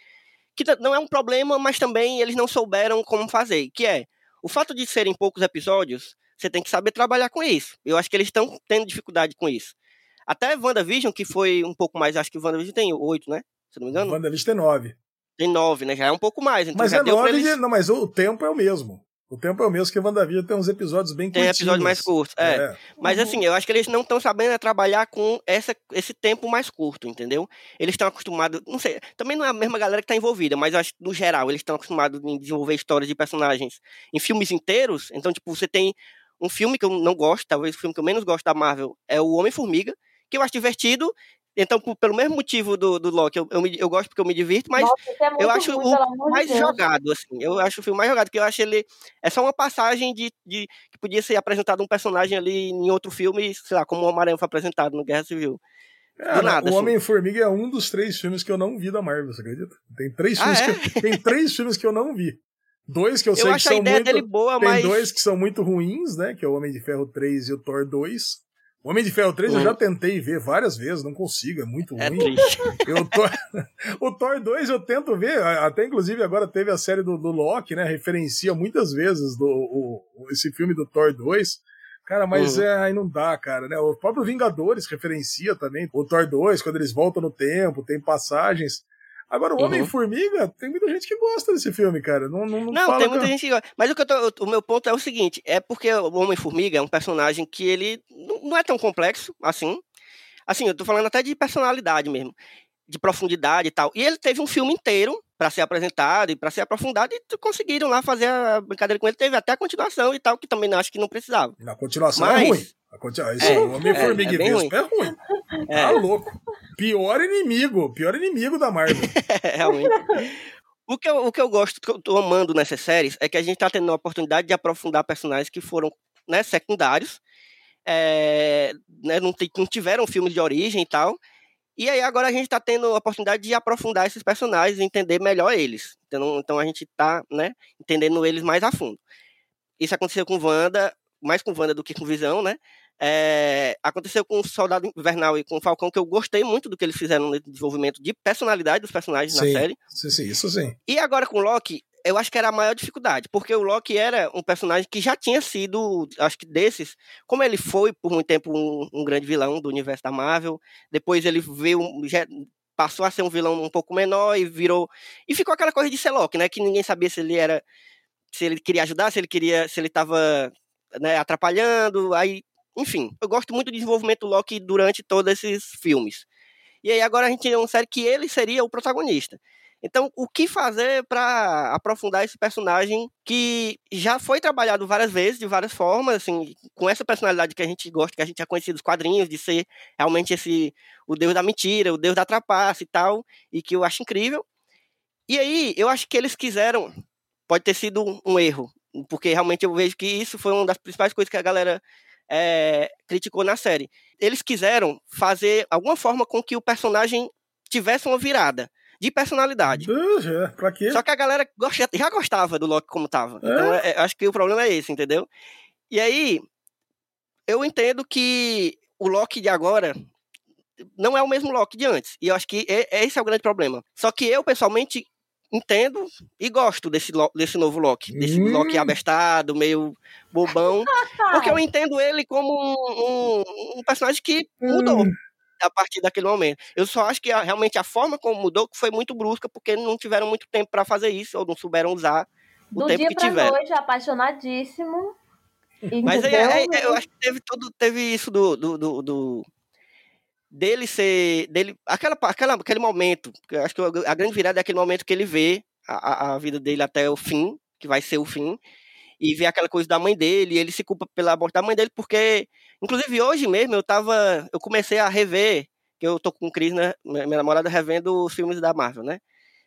Que não é um problema, mas também eles não souberam como fazer. Que é o fato de serem poucos episódios, você tem que saber trabalhar com isso. Eu acho que eles estão tendo dificuldade com isso. Até WandaVision, que foi um pouco mais, acho que WandaVision tem oito, né? Se não me engano. WandaVision tem nove. Tem nove, né? Já é um pouco mais. Então mas é nove, eles... não, mas o tempo é o mesmo. O tempo é o mesmo que WandaVision tem uns episódios bem curtinhos. Tem episódios mais curtos, é. é. Mas assim, eu acho que eles não estão sabendo é trabalhar com essa, esse tempo mais curto, entendeu? Eles estão acostumados, não sei, também não é a mesma galera que está envolvida, mas eu acho que no geral eles estão acostumados em desenvolver histórias de personagens em filmes inteiros. Então, tipo, você tem um filme que eu não gosto, talvez o filme que eu menos gosto da Marvel é o Homem-Formiga, que eu acho divertido então, pelo mesmo motivo do, do Loki, eu, eu, me, eu gosto porque eu me divirto, mas Nossa, é eu acho ruim, o mais de jogado, assim. Eu acho o filme mais jogado, porque eu acho ele. É só uma passagem de, de que podia ser apresentado um personagem ali em outro filme, sei lá, como o Homem-Aranha foi apresentado no Guerra Civil. É, nada, o assim. Homem-Formiga é um dos três filmes que eu não vi da Marvel, você acredita? Tem três ah, filmes, é? que, tem três filmes que eu não vi. Dois que eu, eu sei que são muito. Boa, tem mas... dois que são muito ruins, né? Que é o Homem de Ferro 3 e o Thor 2. O Homem de Ferro 3 eu já hum. tentei ver várias vezes, não consigo, é muito é ruim. Eu tô... o Thor 2 eu tento ver, até inclusive agora teve a série do, do Loki, né? Referencia muitas vezes do, o, esse filme do Thor 2. Cara, mas Uhum. é, aí não dá, cara, né? O próprio Vingadores referencia também. O Thor 2, quando eles voltam no tempo, tem passagens. Agora, o Uhum. Homem-Formiga, tem muita gente que gosta desse filme, cara. Não, não, não, Não, tem muita gente que gosta. Mas o, que eu tô- o meu ponto é o seguinte: é porque o Homem-Formiga é um personagem que ele não é tão complexo assim. Assim, eu tô falando até de personalidade mesmo, de profundidade e tal. E ele teve um filme inteiro pra ser apresentado e pra ser aprofundado e conseguiram lá fazer a brincadeira com ele. Teve até a continuação e tal, que também acho que não precisava. Na continuação Mas- é ruim. Isso, É, o Homem-Formiga é, é e Vespa é ruim. É, Tá louco. Pior inimigo. Pior inimigo da Marvel. realmente. O que, eu, o que eu gosto, que eu tô amando nessas séries, é que a gente tá tendo a oportunidade de aprofundar personagens que foram né, secundários, é, né, não, não tiveram filmes de origem e tal. E aí agora a gente tá tendo a oportunidade de aprofundar esses personagens e entender melhor eles. Então, então a gente tá né, entendendo eles mais a fundo. Isso aconteceu com Wanda, mais com Wanda do que com Visão, né? É, aconteceu com o Soldado Invernal e com o Falcão, que eu gostei muito do que eles fizeram no desenvolvimento de personalidade dos personagens Sim. na série. Sim, sim, isso sim. E agora com o Loki, eu acho que era a maior dificuldade, porque o Loki era um personagem que já tinha sido, acho que desses, como ele foi por muito tempo um, um grande vilão do universo da Marvel, depois ele veio, já passou a ser um vilão um pouco menor e virou. E ficou aquela coisa de ser Loki, né? Que ninguém sabia se ele era. Se ele queria ajudar, se ele queria. se ele tava né, atrapalhando. Aí, enfim, eu gosto muito do desenvolvimento do Loki durante todos esses filmes. E aí agora a gente tem uma série que ele seria o protagonista. Então, o que fazer para aprofundar esse personagem que já foi trabalhado várias vezes, de várias formas, assim, com essa personalidade que a gente gosta, que a gente já conhecia dos quadrinhos, de ser realmente esse o deus da mentira, o deus da trapaça e tal, e que eu acho incrível. E aí, eu acho que eles quiseram, pode ter sido um erro, porque realmente eu vejo que isso foi uma das principais coisas que a galera é, criticou na série. Eles quiseram fazer alguma forma com que o personagem tivesse uma virada de personalidade. Uh, pra quê? Só que a galera gosta- já gostava do Loki como tava. É? Então, é, acho que o problema é esse, entendeu? E aí, eu entendo que o Loki de agora não é o mesmo Loki de antes. E eu acho que é- esse é o grande problema. Só que eu, pessoalmente, entendo e gosto desse, desse novo Loki. Desse Hum. Loki abestado, meio bobão. Porque eu entendo ele como um, um- um personagem que mudou Hum. a partir daquele momento. Eu só acho que a- realmente a forma como mudou foi muito brusca, porque não tiveram muito tempo para fazer isso, ou não souberam usar o Do tempo dia que pra tiveram. noite, apaixonadíssimo. Mas aí, entendeu? aí, eu acho que teve tudo, teve isso do, do, do- do- dele ser, dele, aquela, aquela, aquele momento, acho que a grande virada é aquele momento que ele vê a, a- vida dele até o fim, que vai ser o fim, e vê aquela coisa da mãe dele, e ele se culpa pela morte da mãe dele, porque, inclusive hoje mesmo, eu tava, eu comecei a rever, que eu tô com Cris, né, minha namorada, revendo os filmes da Marvel, né,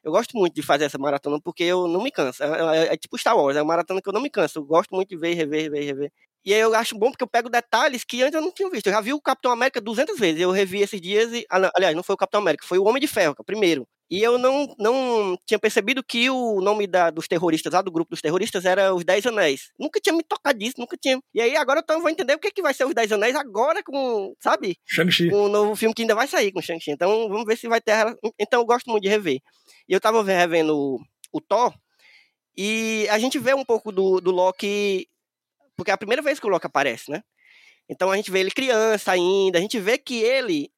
eu gosto muito de fazer essa maratona porque eu não me canso. É, é- é tipo Star Wars, é uma maratona que eu não me canso. Eu gosto muito de ver, rever, rever, rever. E aí eu acho bom porque eu pego detalhes que antes eu não tinha visto. Eu já vi o Capitão América 200 vezes. Eu revi esses dias e. ah, aliás, não foi o Capitão América, foi o Homem de Ferro, é o primeiro. E eu não, não tinha percebido que o nome da, dos terroristas, lá do grupo dos terroristas, era os Dez Anéis. Nunca tinha me tocado disso, nunca tinha. E aí agora eu vou entender o que, que vai ser os Dez Anéis agora com, sabe? Shang-Chi. um novo filme que ainda vai sair com o Shang-Chi. Então, vamos ver se vai ter. Então, eu gosto muito de rever. E eu tava revendo o, o Thor, e a gente vê um pouco do, do Loki, porque é a primeira vez que o Loki aparece, né? Então, a gente vê ele criança ainda, a gente vê que ele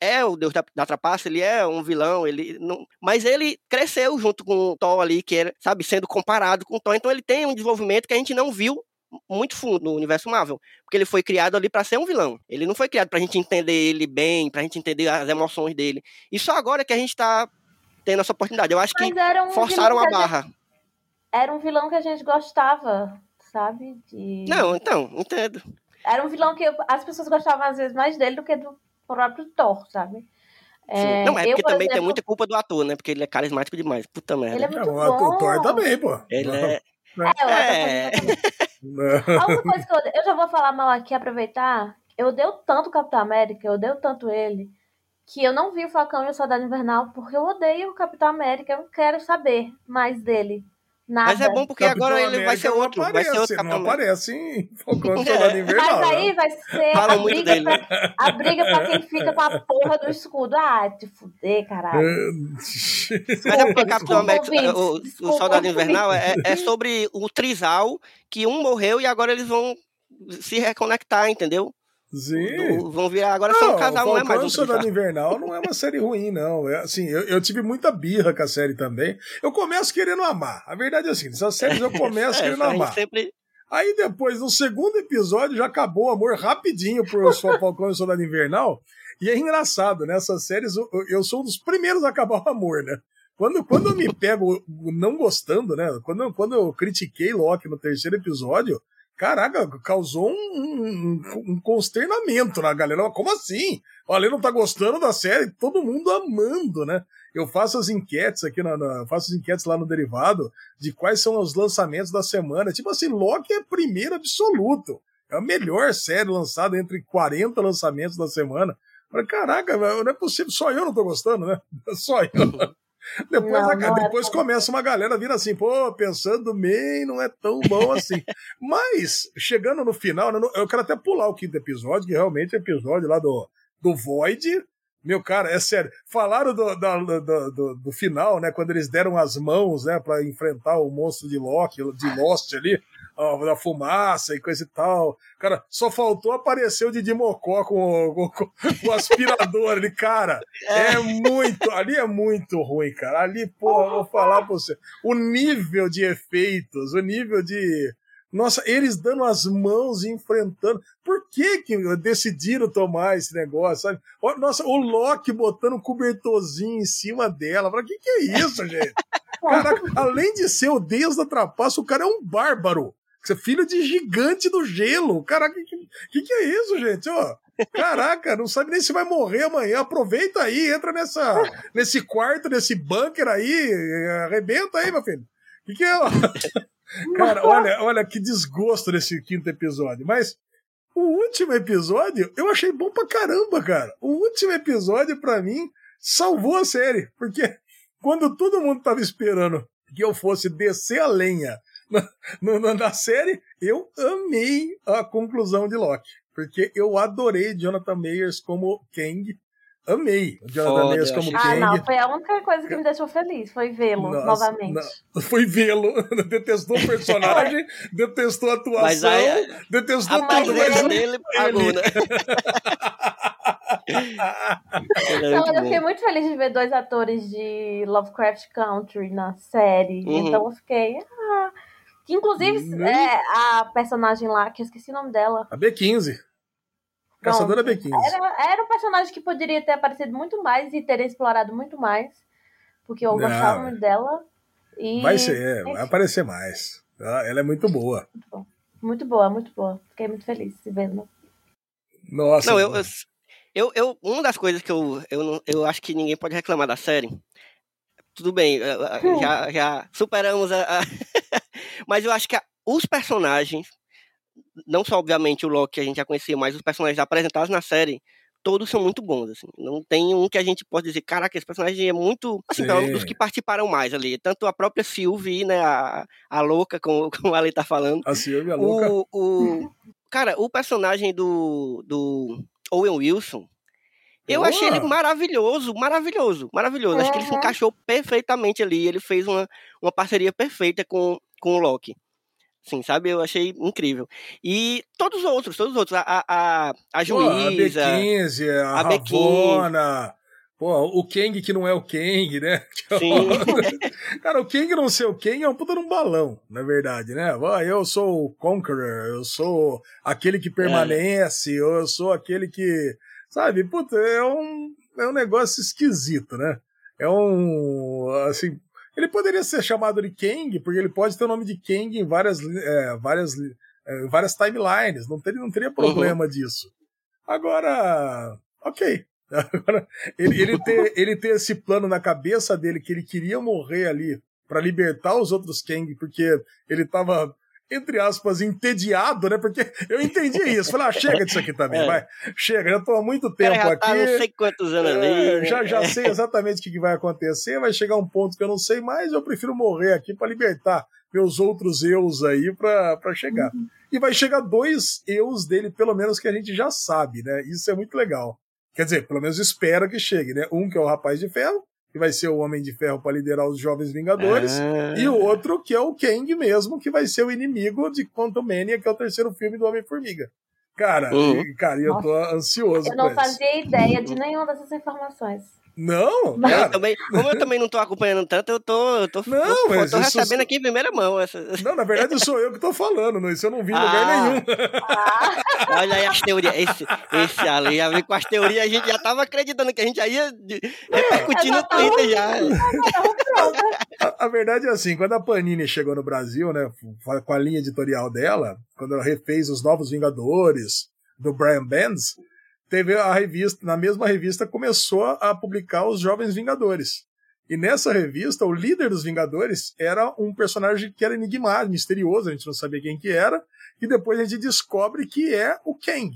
é o deus da, da trapaça, ele é um vilão, ele não, mas ele cresceu junto com o Thor ali, que era, sabe, sendo comparado com o Thor. Então, ele tem um desenvolvimento que a gente não viu muito fundo no universo Marvel, porque ele foi criado ali para ser um vilão. Ele não foi criado pra gente entender ele bem, pra gente entender as emoções dele. E só agora que a gente tá tendo essa oportunidade. Eu acho que Mas era um forçaram a que gente- barra. era um vilão que a gente gostava, sabe? De... Não, então, entendo. Era um vilão que eu- as pessoas gostavam às vezes mais dele do que do próprio Thor, sabe? Sim. não, é eu, porque por também tem exemplo, muita culpa do ator, né? Porque ele é carismático demais. Puta merda. Ele é muito Não, bom. o Thor também, pô. Ele é. É, eu É. A única coisa que eu eu já vou falar mal aqui, aproveitar. Eu odeio tanto o Capitão América, eu odeio tanto ele, que eu não vi o Falcão e o Soldado Invernal, porque eu odeio o Capitão América, eu não quero saber mais dele. Nada. Mas é bom porque Capitão agora ele vai ser outro. Vai ser aparece, outro Capitão Não aparece em Falcão e Soldado Invernal. Mas né? aí vai ser a muito briga, dele. pra, a briga pra quem fica com a porra do escudo. Ah, te fuder, caralho. Mas é porque o Capitão América, o, o Soldado. Invernal é, é sobre o trisal que um morreu e agora eles vão se reconectar, entendeu? Sim. Do- vão virar agora são um casal, não é mais Falcão o Soldado. Invernal não é uma série ruim, não. É, assim, eu, eu tive muita birra com a série também. Eu começo querendo amar. A verdade é assim, essas séries eu começo É, querendo amar. sempre Aí depois, no segundo episódio, já acabou o amor rapidinho por Só Falcão e o Soldado Invernal. E é engraçado, né? Essas séries, eu, eu sou um dos primeiros a acabar o amor, né? Quando, quando eu me pego não gostando, né? Quando, quando eu critiquei Loki no terceiro episódio, caraca, causou um, um, um consternamento na galera. Como assim? Olha, ele não tá gostando da série, todo mundo amando, né? Eu faço as enquetes aqui, na, na- faço as enquetes lá no Derivado de quais são os lançamentos da semana. Tipo assim, Loki é primeiro absoluto. É a melhor série lançada entre 40 lançamentos da semana. Falei, caraca, não é possível, só eu não tô gostando, né? Só eu. Depois, Não, a- é depois tão- começa uma galera vindo assim, pô, pensando bem, não é tão bom assim. Mas, chegando no final, né, eu quero até pular o quinto episódio, que realmente é o episódio lá do, do Void. Meu cara, é sério. Falaram do, do, do, do final, né? Quando eles deram as mãos, né? Pra enfrentar o monstro de Loki, de Lost ali, ó, da fumaça e coisa e tal. Cara, só faltou aparecer o Didi Mocó com, o- com, com o aspirador ali, cara. É muito, ali é muito ruim, cara. Ali, pô, eu vou falar pra você. O nível de efeitos, o nível de. Nossa, eles dando as mãos e enfrentando. Por que que decidiram tomar esse negócio, sabe? Nossa, o Loki botando um cobertorzinho em cima dela. Fala, que que é isso, gente? Caraca, além de ser o deus da trapaça, o cara é um bárbaro. Você é filho de gigante do gelo. Caraca, que, que que é isso, gente? Ó, caraca, não sabe nem se vai morrer amanhã. Aproveita aí, entra nessa, nesse quarto, nesse bunker aí, arrebenta aí, meu filho. Que que é? Cara, olha, olha que desgosto desse quinto episódio. Mas o último episódio eu achei bom pra caramba, cara. O último episódio, pra mim, salvou a série. Porque quando todo mundo tava esperando que eu fosse descer a lenha na, na- na série, eu amei a conclusão de Loki. Porque eu adorei Jonathan Mayers como Kang. Amei o Jonathan Foda, Mayers como achei- Ah, não, Kang. foi a única coisa que me deixou feliz, foi vê-lo novamente. não. Foi vê-lo. Detestou o personagem, detestou a atuação, Mas aí detestou a tudo. Mas... dele pagou, né? Ele é Não, eu fiquei muito feliz de ver dois atores de Lovecraft Country na série. Uhum. Então eu fiquei. Ah. Que inclusive Uhum. é a personagem lá, que eu esqueci o nome dela. A B15. Caçadora B15. Era, era um personagem que poderia ter aparecido muito mais e ter explorado muito mais. Porque eu gostava muito dela. E Vai ser, é, vai aparecer mais. Ela ela é muito boa. Muito boa, muito boa. Fiquei muito feliz de vendo. Nossa. Não, eu, eu, eu, uma das coisas que eu, eu, não- eu acho que ninguém pode reclamar da série. Tudo bem, eh, eh, já, já superamos a. a- mas eu acho que a- os personagens, não só obviamente o Loki que a gente já conhecia, mas os personagens apresentados na série, todos são muito bons. Assim. Não tem um que a gente pode dizer, caraca, esse personagem é muito. Assim, pelo menos dos que participaram mais ali. Tanto a própria Sylvie, né? A, a louca, como, como a Ali tá falando. A Silvia Louca. O, o, cara, o personagem do, do Owen Wilson, eu Boa. achei ele maravilhoso, maravilhoso, maravilhoso. Acho que ele se Uhum. encaixou perfeitamente ali. Ele fez uma, uma parceria perfeita com, com o Loki. Sim, sabe? Eu achei incrível. E todos os outros, todos os outros. A, a, a, a Pô, a juíza. B15, a, a B15. Ravonna. Pô, o Kang que não é o Kang, né? Sim. Cara, o Kang não ser o Kang é um puta num balão, na verdade, né? Eu sou o Conqueror, eu sou aquele que permanece, ou eu sou aquele que. Sabe, puta, é um, é um negócio esquisito, né? É um. Assim. Ele poderia ser chamado de Kang, porque ele pode ter o nome de Kang em várias, é, várias, é, várias timelines, não teria, não teria problema disso. Agora, ok. Agora, ele, ele, ter, ele ter esse plano na cabeça dele que ele queria morrer ali para libertar os outros Kang, porque ele tava, entre aspas, entediado, né? Porque eu entendi isso. Falei, ah, chega disso aqui também, É. vai. Chega, já tô há muito tempo já tá aqui. não sei quantos anos. É, né? já, já sei exatamente o que vai acontecer, vai chegar um ponto que eu não sei mais, eu prefiro morrer aqui para libertar meus outros eus aí para chegar. E vai chegar dois eus dele, pelo menos que a gente já sabe, né? Isso é muito legal. Quer dizer, pelo menos espera que chegue, né? Um que é o Rapaz de Ferro que vai ser o Homem de Ferro para liderar os Jovens Vingadores, ah. e o outro que é o Kang mesmo, que vai ser o inimigo de Quantum Mania, que é o terceiro filme do Homem-Formiga. Cara, uhum. e, cara, eu tô ansioso. Eu não fazia ideia de nenhuma dessas informações. Não, mas eu também, como eu também não tô acompanhando tanto, eu tô, eu tô, não, mas tô recebendo aqui em primeira mão. Essa... Não, na verdade sou eu que tô falando, não, isso eu não vi em ah. lugar nenhum. Ah. Olha aí as teorias, esse, esse ali, já com as teorias, a gente já tava acreditando que a gente já ia repercutir no Twitter já. A, a, verdade é assim, quando a Panini chegou no Brasil, né, com a linha editorial dela, quando ela refez os Novos Vingadores, do Brian Benz, teve a revista, na mesma revista começou a publicar os Jovens Vingadores. E nessa revista, o líder dos Vingadores era um personagem que era enigmático, misterioso, a gente não sabia quem que era, e depois a gente descobre que é o Kang.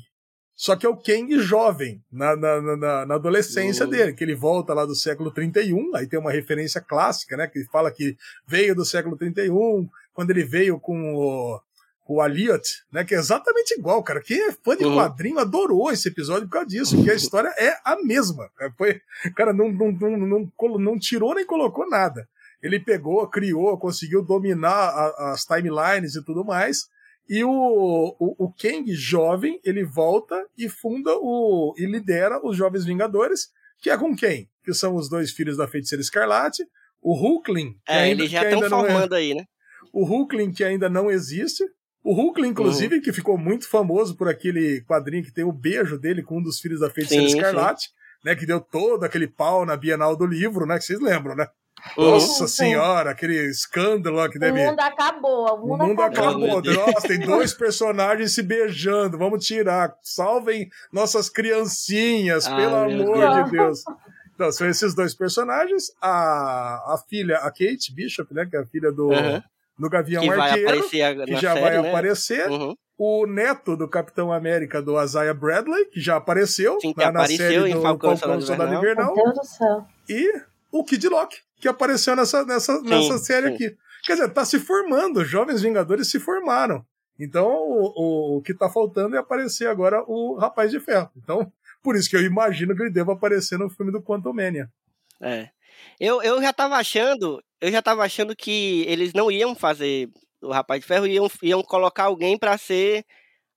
Só que é o Kang jovem, na, na, na, na adolescência uhum. dele, que ele volta lá do século 31, aí tem uma referência clássica, né, que fala que veio do século 31, quando ele veio com o, o Aliot, né? Que é exatamente igual, cara. Quem é fã de uhum. quadrinho adorou esse episódio por causa disso, que a história é a mesma. Foi, cara, não, não, não, não, não tirou nem colocou nada. Ele pegou, criou, conseguiu dominar a, as timelines e tudo mais. E o, o, o Kang jovem, ele volta e funda o. e lidera os Jovens Vingadores, que é com quem? Que são os dois filhos da feiticeira Escarlate, o Hulkling. É, ainda, eles já estão é formando é, aí, né? O Hulkling, que ainda não existe, o Hulk, inclusive, uhum. que ficou muito famoso por aquele quadrinho que tem o beijo dele com um dos filhos da Feiticeira sim, Escarlate, sim. né? Que deu todo aquele pau na Bienal do livro, né? Que vocês lembram, né? Uhum. Nossa senhora, aquele escândalo que deve. O mundo acabou, o mundo, o mundo acabou. acabou. Nossa, tem dois personagens se beijando, vamos tirar. Salvem nossas criancinhas, ah, pelo amor Deus. de Deus. Então, são esses dois personagens. A, a filha, a Kate Bishop, né? Que é a filha do, uhum no Gavião que Arqueiro, que já série, vai né? aparecer. Uhum. O neto do Capitão América, do Isaiah Bradley, que já apareceu Sim, que na, apareceu na série do Falcão, Falcão Soldado Invernal. Meu Deus do céu. E o Kid Loki, que apareceu nessa, nessa, sim, nessa série sim. aqui. Quer dizer, tá se formando, os Jovens Vingadores se formaram. Então, o, o, o que tá faltando é aparecer agora o Rapaz de Ferro. Então, por isso que eu imagino que ele deva aparecer no filme do Quantum Mania. É. Eu, eu já tava achando, eu já tava achando que eles não iam fazer o Rapaz de Ferro, iam, iam colocar alguém para ser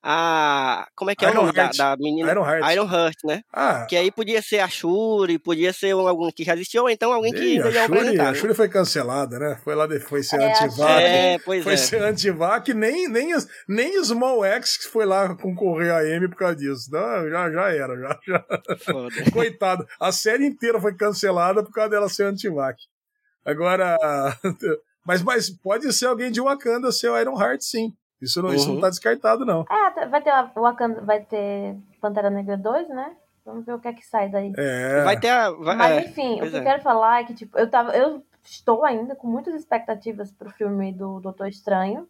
a. Como é que é Iron o nome da, da, menina? Iron Heart. Iron Heart, né? Ah. Que aí podia ser a Shuri, podia ser algum que já existiu, ou então alguém que Ei, a Shuri, a Shuri foi cancelada, né? Foi lá, foi ser é, antivac. É, pois foi é. ser antivac, nem, nem, nem Small X foi lá concorrer a M por causa disso. Não, já, já era, já. já. Coitado. A série inteira foi cancelada por causa dela ser antivac. Agora. Mas, mas pode ser alguém de Wakanda ser o Iron Heart, sim. Isso não, uhum. isso não tá descartado, não. É, vai ter Wakanda, vai ter Pantera Negra 2, né? Vamos ver o que é que sai daí. É. Vai ter a. Vai, Mas enfim, o que é. eu quero falar é que, tipo, eu tava. Eu estou ainda com muitas expectativas pro filme do Doutor Estranho.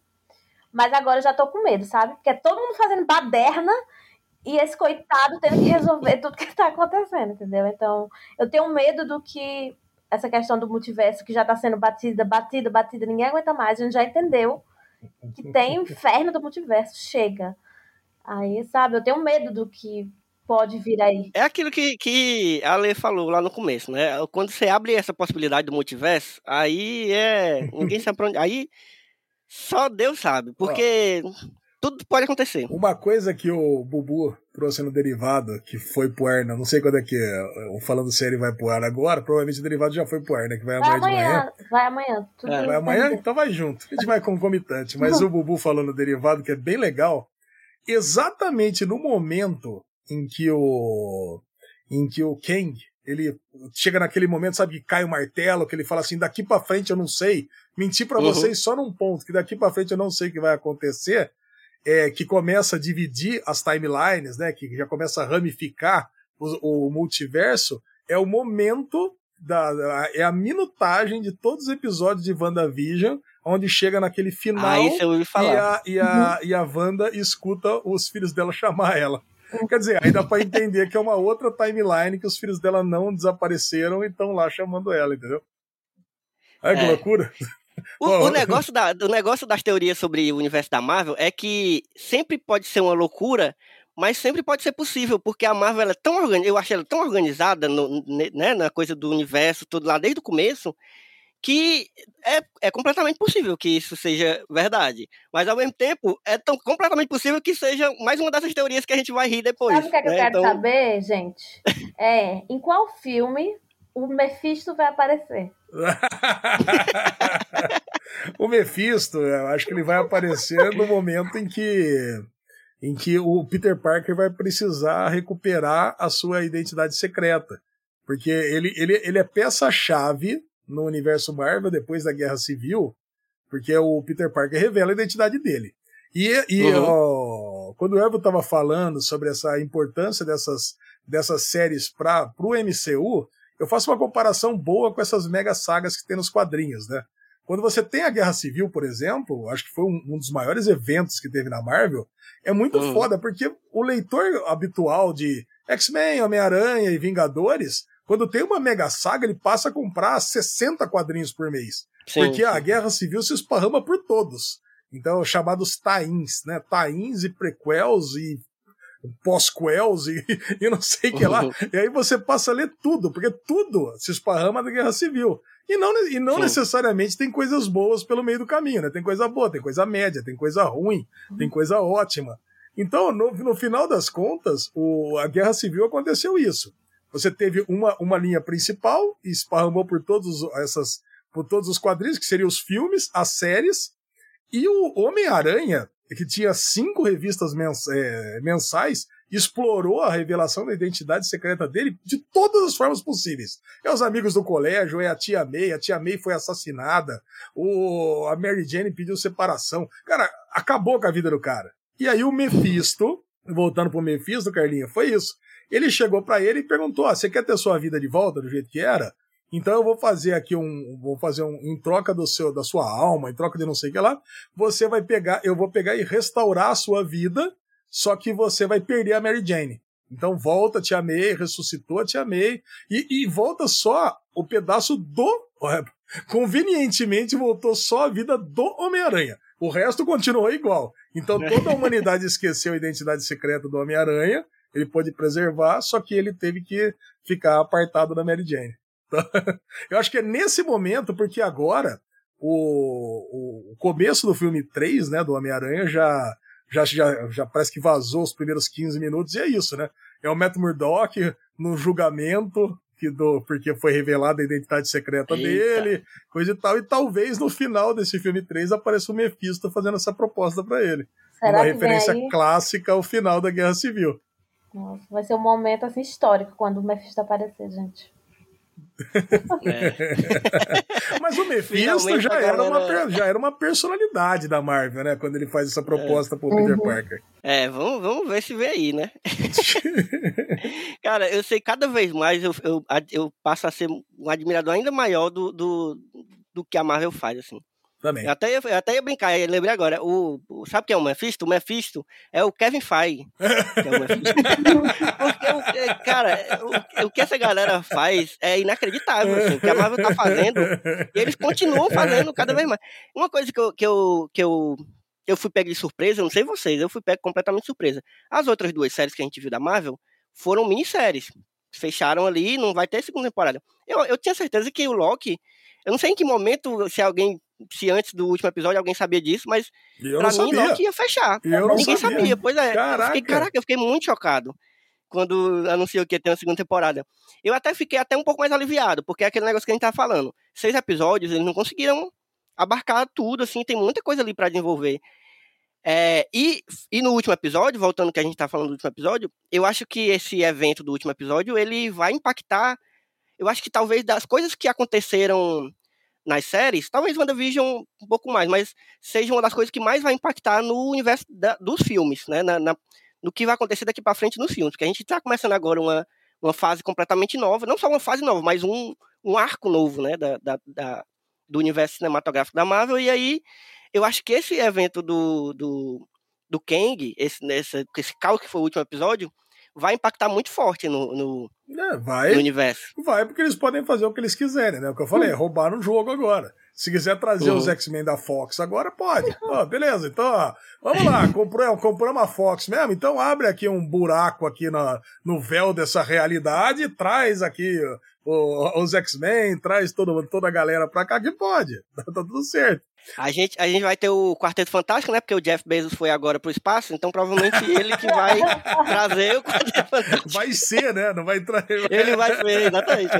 Mas agora eu já tô com medo, sabe? Porque é todo mundo fazendo baderna e esse coitado tendo que resolver tudo que tá acontecendo, entendeu? Então, eu tenho medo do que essa questão do multiverso que já tá sendo batida, batida, batida, ninguém aguenta mais, a gente já entendeu que tem o inferno do multiverso. Chega. Aí, sabe, eu tenho medo do que pode vir aí. É aquilo que, que a Lê falou lá no começo, né? Quando você abre essa possibilidade do multiverso, aí é. Ninguém sabe pra onde. Aí só Deus sabe. Porque tudo pode acontecer. Uma coisa que o Bubu trouxe no derivado, que foi pro ar, não sei quando é que é, falando série vai pro ar agora, provavelmente o derivado já foi pro ar, né? Que vai amanhã, vai amanhã de manhã. Vai amanhã. Tudo é. Vai amanhã? Então vai junto. A gente vai concomitante. Mas o Bubu falou no derivado, que é bem legal, exatamente no momento em que o em que o Kang ele chega naquele momento, sabe, que cai o martelo, que ele fala assim, daqui para frente eu não sei. Mentir para uhum. vocês só num ponto, que daqui para frente eu não sei o que vai acontecer é, que começa a dividir as timelines, né, que já começa a ramificar o, o multiverso, é o momento da, da, é a minutagem de todos os episódios de WandaVision, onde chega naquele final ah, isso eu ouvi falar. E, a, e, a, uhum. e a Wanda escuta os filhos dela chamar ela. Quer dizer, aí dá pra entender que é uma outra timeline que os filhos dela não desapareceram e estão lá chamando ela, entendeu? Olha que é. loucura. O, o, negócio da, o negócio das teorias sobre o universo da Marvel é que sempre pode ser uma loucura, mas sempre pode ser possível, porque a Marvel é tão organizada, eu achei ela tão organizada no, né, na coisa do universo, tudo lá desde o começo, que é, é completamente possível que isso seja verdade. Mas ao mesmo tempo, é tão completamente possível que seja mais uma dessas teorias que a gente vai rir depois. Sabe o que, é que né? eu quero então... saber, gente? É em qual filme o Mephisto vai aparecer? o Mephisto, eu acho que ele vai aparecer no momento em que em que o Peter Parker vai precisar recuperar a sua identidade secreta. Porque ele, ele, ele é peça-chave no universo Marvel depois da Guerra Civil, porque o Peter Parker revela a identidade dele. E, e uhum. ó, quando o Evo estava falando sobre essa importância dessas, dessas séries para o MCU, eu faço uma comparação boa com essas mega sagas que tem nos quadrinhos, né? Quando você tem a Guerra Civil, por exemplo, acho que foi um, um dos maiores eventos que teve na Marvel, é muito uhum. foda, porque o leitor habitual de X-Men, Homem-Aranha e Vingadores quando tem uma mega saga, ele passa a comprar 60 quadrinhos por mês. Sim, porque sim. a Guerra Civil se esparrama por todos. Então, chamados tains, né? Tains e prequels e pós-quells e, e não sei o que lá. E aí você passa a ler tudo, porque tudo se esparrama da Guerra Civil. E não, e não necessariamente tem coisas boas pelo meio do caminho, né? Tem coisa boa, tem coisa média, tem coisa ruim, tem coisa ótima. Então, no, no final das contas, o, a Guerra Civil aconteceu isso. Você teve uma, uma linha principal e esparramou por todos essas por todos os quadrinhos, que seriam os filmes, as séries, e o Homem-Aranha, que tinha cinco revistas mens é, mensais, explorou a revelação da identidade secreta dele de todas as formas possíveis. É os amigos do colégio, é a tia May, a tia May foi assassinada, o, a Mary Jane pediu separação. Cara, acabou com a vida do cara. E aí o Mephisto, voltando pro Mephisto, Carlinha, foi isso. Ele chegou para ele e perguntou: ah, você quer ter sua vida de volta do jeito que era? Então eu vou fazer aqui um, vou fazer um em troca do seu, da sua alma, em troca de não sei o que lá, você vai pegar, eu vou pegar e restaurar a sua vida, só que você vai perder a Mary Jane. Então volta, te amei, ressuscitou, te amei, e, e volta só o pedaço do, convenientemente voltou só a vida do Homem-Aranha. O resto continuou igual. Então toda a humanidade esqueceu a identidade secreta do Homem-Aranha ele pôde preservar, só que ele teve que ficar apartado da Mary Jane. Eu acho que é nesse momento, porque agora o, o começo do filme 3, né, do Homem-Aranha, já, já, já, já parece que vazou os primeiros 15 minutos, e é isso, né? É o Matt Murdock no julgamento, que do, porque foi revelada a identidade secreta Eita. dele, coisa e tal, e talvez no final desse filme 3 apareça o Mephisto fazendo essa proposta para ele. Será uma referência clássica ao final da Guerra Civil. Nossa, vai ser um momento assim histórico quando o Mephisto aparecer, gente. É. Mas o Mephisto já era, uma, já era uma personalidade da Marvel, né? Quando ele faz essa proposta é. pro Peter uhum. Parker. É, vamos, vamos ver se vê aí, né? Cara, eu sei cada vez mais eu, eu, eu passo a ser um admirador ainda maior do, do, do que a Marvel faz, assim. Também. Eu até, ia, eu até ia brincar, eu lembrei agora. O, o, sabe quem é o Mephisto? O Mephisto é o Kevin Feige. que é o Porque, é, cara, o, o, que essa galera faz é inacreditável. Assim, o que a Marvel tá fazendo. E eles continuam fazendo cada vez mais. Uma coisa que eu, que eu, que eu, eu fui pego de surpresa, não sei vocês, eu fui pego completamente de surpresa. As outras duas séries que a gente viu da Marvel foram minisséries. Fecharam ali, não vai ter segunda temporada. Eu, eu tinha certeza que o Loki. Eu não sei em que momento, se alguém se antes do último episódio alguém sabia disso, mas eu pra mim sabia. Loki ia fechar. Eu Ninguém sabia. sabia. Pois é. Caraca. Eu fiquei, caraca, eu fiquei muito chocado quando anunciou que ia ter uma segunda temporada. Eu até fiquei até um pouco mais aliviado, porque é aquele negócio que a gente tava falando. Seis episódios, eles não conseguiram abarcar tudo, assim, tem muita coisa ali para desenvolver. É, e, e no último episódio, voltando que a gente tá falando do último episódio, eu acho que esse evento do último episódio, ele vai impactar, eu acho que talvez das coisas que aconteceram nas séries, talvez WandaVision um pouco mais, mas seja uma das coisas que mais vai impactar no universo da, dos filmes, né? Na, na, no que vai acontecer daqui para frente nos filmes, porque a gente está começando agora uma, uma fase completamente nova, não só uma fase nova, mas um, um arco novo, né? Da, da, da, do universo cinematográfico da Marvel, e aí eu acho que esse evento do, do, do Kang, esse, esse, esse caos que foi o último episódio, vai impactar muito forte no, no, é, vai, no universo. Vai, porque eles podem fazer o que eles quiserem, né? O que eu falei, é roubar um jogo agora. Se quiser trazer uhum. os X-Men da Fox agora, pode. Ó, beleza, então, ó, vamos lá, comprou, compramos a Fox mesmo, então abre aqui um buraco aqui na, no véu dessa realidade e traz aqui o, os X-Men, traz todo, toda a galera pra cá que pode. Tá, tá tudo certo. A gente, a gente vai ter o Quarteto Fantástico, né? Porque o Jeff Bezos foi agora pro espaço, então provavelmente ele que vai trazer o Quarteto Fantástico. Vai ser, né? Não vai trazer. Ele vai ser, exatamente.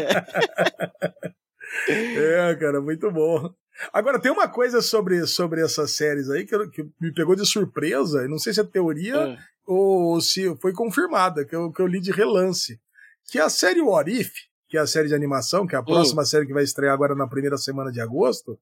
É. é, cara, muito bom. Agora, tem uma coisa sobre, sobre essas séries aí que, que me pegou de surpresa, e não sei se é teoria hum. ou se foi confirmada, que eu, que eu li de relance. Que a série What If, que é a série de animação, que é a próxima hum. série que vai estrear agora na primeira semana de agosto,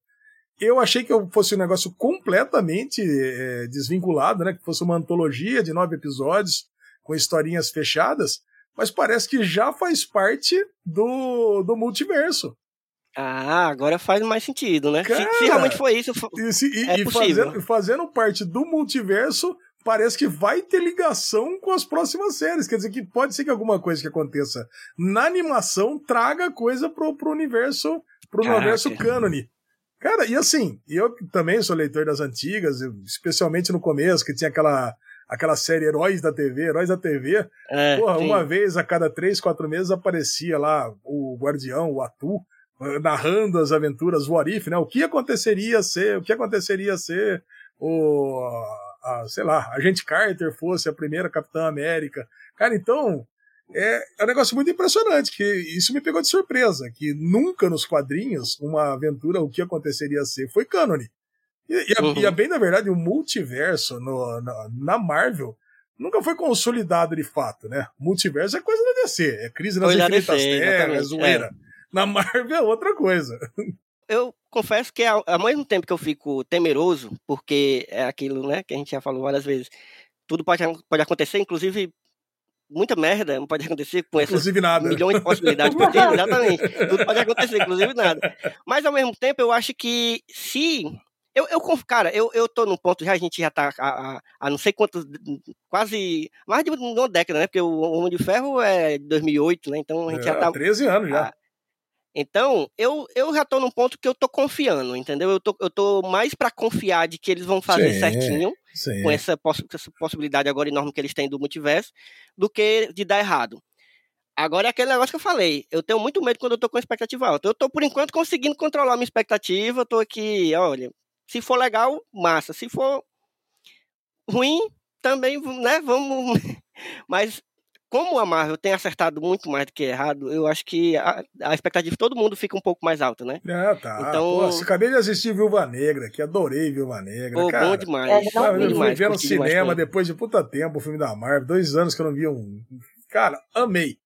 eu achei que fosse um negócio completamente é, desvinculado, né? Que fosse uma antologia de nove episódios com historinhas fechadas, mas parece que já faz parte do, do multiverso. Ah, agora faz mais sentido, né? Cara, se, se, realmente foi isso, e, se, e, é e fazendo, fazendo parte do multiverso, parece que vai ter ligação com as próximas séries. Quer dizer que pode ser que alguma coisa que aconteça na animação traga coisa pro, pro universo, pro Caraca. universo cânone. Cara, e assim, eu também sou leitor das antigas, especialmente no começo, que tinha aquela, aquela série Heróis da TV, Heróis da TV. É, porra, uma vez a cada três, quatro meses aparecia lá o Guardião, o Atu, narrando as aventuras, o Arif, né? O que aconteceria se, o que aconteceria se o, a, sei lá, a gente Carter fosse a primeira Capitã América. Cara, então, é, é um negócio muito impressionante, que isso me pegou de surpresa, que nunca nos quadrinhos uma aventura, o que aconteceria ser, foi cânone. E, e, uhum. e a bem da verdade, o multiverso no, na, na, Marvel nunca foi consolidado de fato, né? Multiverso é coisa da DC, é crise nas infinitas terras, é zoeira. É. Na Marvel é outra coisa. Eu confesso que ao, ao mesmo tempo que eu fico temeroso, porque é aquilo, né, que a gente já falou várias vezes, tudo pode, pode acontecer, inclusive muita merda pode acontecer com essas inclusive nada. milhões de possibilidades que eu tenho, exatamente. Tudo pode acontecer, inclusive nada. Mas ao mesmo tempo, eu acho que se. Eu, eu cara, eu, eu tô num ponto, já a gente já tá há, há não sei quantos, quase, mais de uma década, né? Porque o Homem de Ferro é de 2008, né? Então a gente é, já tá... 13 anos já. Então, eu, eu já tô num ponto que eu tô confiando, entendeu? Eu tô, eu tô mais para confiar de que eles vão fazer sim, certinho, sim. com essa, poss essa possibilidade agora enorme que eles têm do multiverso, do que de dar errado. Agora é aquele negócio que eu falei. Eu tenho muito medo quando eu tô com expectativa alta. Eu tô, por enquanto, conseguindo controlar minha expectativa. Eu tô aqui, olha, se for legal, massa. Se for ruim, também, né, vamos... Mas como a Marvel tem acertado muito mais do que errado, eu acho que a, a expectativa de todo mundo fica um pouco mais alta, né? É, tá. Então, Pô, acabei de assistir Viúva Negra, que adorei Viúva Negra. Pô, cara. bom demais. É, não, eu fui ver no cinema depois de puta tempo o filme da Marvel, dois anos que eu não vi um. Cara, amei.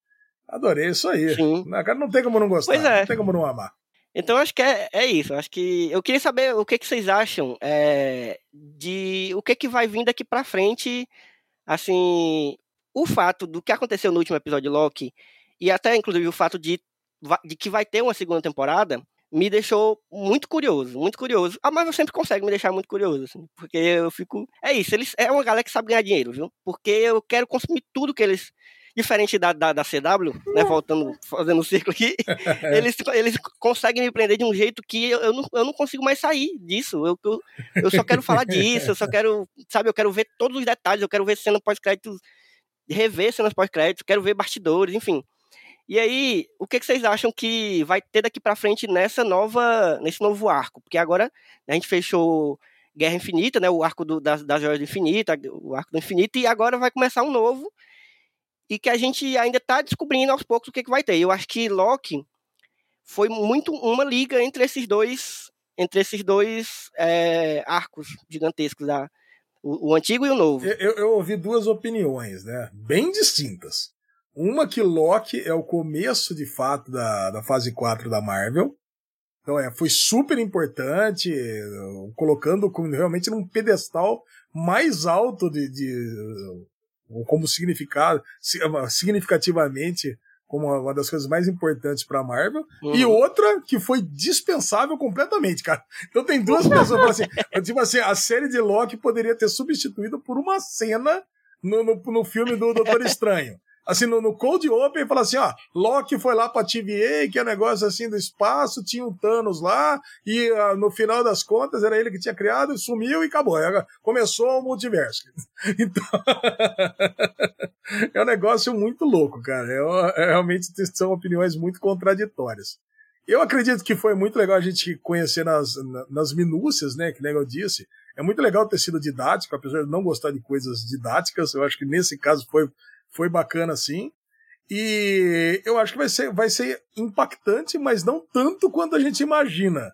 Adorei isso aí. Sim. Cara, não tem como não gostar. Pois é. Não tem como não amar. Então acho que é, é isso. Acho que eu queria saber o que, que vocês acham é, de o que, que vai vir daqui para frente, assim, o fato do que aconteceu no último episódio de Loki, e até inclusive o fato de, de que vai ter uma segunda temporada, me deixou muito curioso, muito curioso. A Marvel sempre consegue me deixar muito curioso, assim, porque eu fico. É isso, eles é uma galera que sabe ganhar dinheiro, viu? Porque eu quero consumir tudo que eles. Diferente da, da, da CW, né? Voltando, fazendo o ciclo aqui, eles, eles conseguem me prender de um jeito que eu, eu, não, eu não consigo mais sair disso. Eu, eu, eu só quero falar disso, eu só quero, sabe, eu quero ver todos os detalhes, eu quero ver cena pós-créditos rever cenas pós-créditos, quero ver bastidores, enfim. E aí, o que, vocês acham que vai ter daqui para frente nessa nova, nesse novo arco? Porque agora a gente fechou Guerra Infinita, né, o arco do, das, das Joias do Infinito, o arco do Infinito, e agora vai começar um novo, e que a gente ainda está descobrindo aos poucos o que, que vai ter. Eu acho que Loki foi muito uma liga entre esses dois, entre esses dois é, arcos gigantescos da, o, o antigo e o novo. Eu, eu, ouvi duas opiniões, né? Bem distintas. Uma que Loki é o começo, de fato, da, da fase 4 da Marvel. Então, é, foi super importante, colocando realmente num pedestal mais alto de, de como significado, significativamente como uma das coisas mais importantes para a Marvel, uhum. e outra que foi dispensável completamente, cara. Então tem duas pessoas assim, tipo assim, a série de Loki poderia ter substituído por uma cena no, no, no filme do Doutor Estranho. Assim, no, no Cold Open, fala assim, ó, Loki foi lá pra TVA, que é um negócio assim do espaço, tinha um Thanos lá, e uh, no final das contas era ele que tinha criado, sumiu e acabou. Começou o multiverso. Então, é um negócio muito louco, cara. É, é, realmente são opiniões muito contraditórias. Eu acredito que foi muito legal a gente conhecer nas, nas minúcias, né, que eu disse. É muito legal ter sido didático, apesar de não gostar de coisas didáticas. Eu acho que nesse caso foi foi bacana sim. E eu acho que vai ser, vai ser impactante, mas não tanto quanto a gente imagina.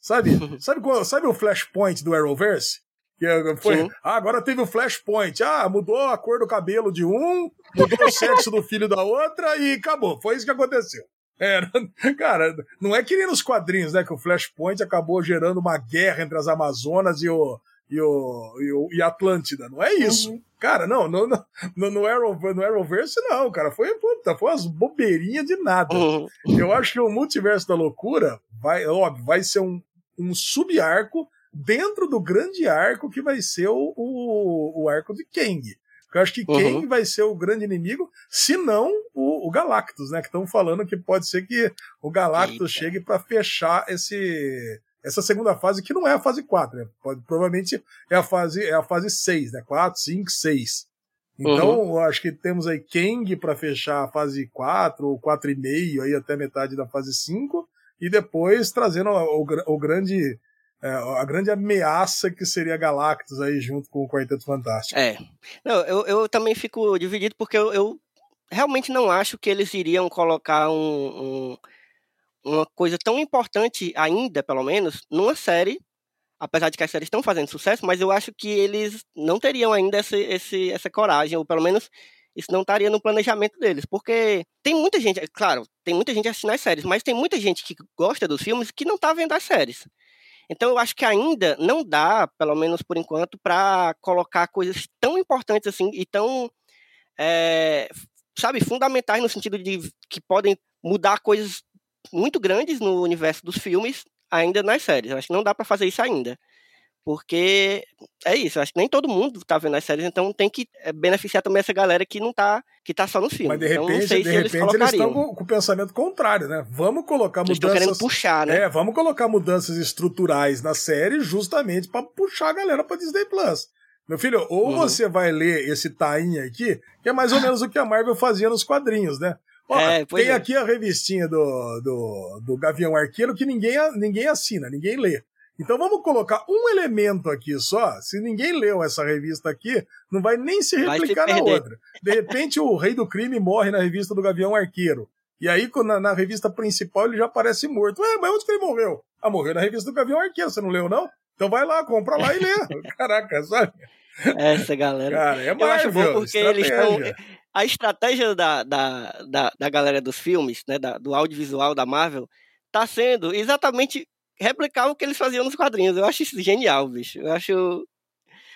Sabe? sabe, sabe o Flashpoint do Arrowverse? Que é, foi, ah, agora teve o Flashpoint. Ah, mudou a cor do cabelo de um, mudou o sexo do filho da outra e acabou. Foi isso que aconteceu. Era, cara, não é que nem nos quadrinhos, né? Que o Flashpoint acabou gerando uma guerra entre as Amazonas e o, e, o, e, o, e Atlântida. Não é isso. Uhum. Cara, não, no, no, no, Arrow, no Arrowverse não, cara. Foi, puta, foi umas bobeirinhas de nada. Uhum. Eu acho que o Multiverso da Loucura vai, óbvio, vai ser um, um sub-arco dentro do grande arco que vai ser o, o, o arco de Kang. Eu acho que uhum. quem vai ser o grande inimigo, se não o, o Galactus, né? Que estão falando que pode ser que o Galactus Eita. chegue para fechar esse essa segunda fase, que não é a fase 4, né? Pode, provavelmente é a fase, é a fase 6, né? 4, 5, 6. Então, uhum. acho que temos aí Kang para fechar a fase 4 ou 4,5 aí até metade da fase 5 e depois trazendo o, o, o grande é, a grande ameaça que seria Galactus aí junto com o Quarteto Fantástico. É. Não, eu, eu também fico dividido porque eu, eu realmente não acho que eles iriam colocar um, um uma coisa tão importante ainda, pelo menos, numa série, apesar de que as séries estão fazendo sucesso, mas eu acho que eles não teriam ainda esse, esse, essa coragem, ou pelo menos isso não estaria no planejamento deles, porque tem muita gente, claro, tem muita gente assistindo as séries, mas tem muita gente que gosta dos filmes que não está vendo as séries. Então eu acho que ainda não dá, pelo menos por enquanto, para colocar coisas tão importantes assim e tão, é, sabe, fundamentais no sentido de que podem mudar coisas muito grandes no universo dos filmes ainda nas séries. Eu acho que não dá para fazer isso ainda. Porque é isso, acho que nem todo mundo tá vendo as séries, então tem que eh, beneficiar também essa galera que não tá, que tá só no filme. Mas de repente, então, não sei de repente eles, eles estão com, com, o pensamento contrário, né? Vamos colocar eles mudanças. querendo puxar, né? É, vamos colocar mudanças estruturais na série justamente para puxar a galera pra Disney Plus. Meu filho, ou uhum. você vai ler esse tainha aqui, que é mais ou menos o que a Marvel fazia nos quadrinhos, né? Ó, é, tem é. aqui a revistinha do, do, do Gavião Arqueiro que ninguém, ninguém assina, ninguém lê. Então vamos colocar um elemento aqui só. Se ninguém leu essa revista aqui, não vai nem se replicar na outra. De repente o Rei do Crime morre na revista do Gavião Arqueiro. E aí, na, na, revista principal, ele já aparece morto. Ué, mas onde que ele morreu? Ah, morreu na revista do Gavião Arqueiro, você não leu, não? Então vai lá, compra lá e lê. Caraca, sabe? Essa galera. Cara, é Marvel, Eu acho bom porque estratégia. eles estão a estratégia da, da, da, da, galera dos filmes, né, da, do audiovisual da Marvel, tá sendo exatamente replicar o que eles faziam nos quadrinhos. Eu acho isso genial, bicho. Eu acho.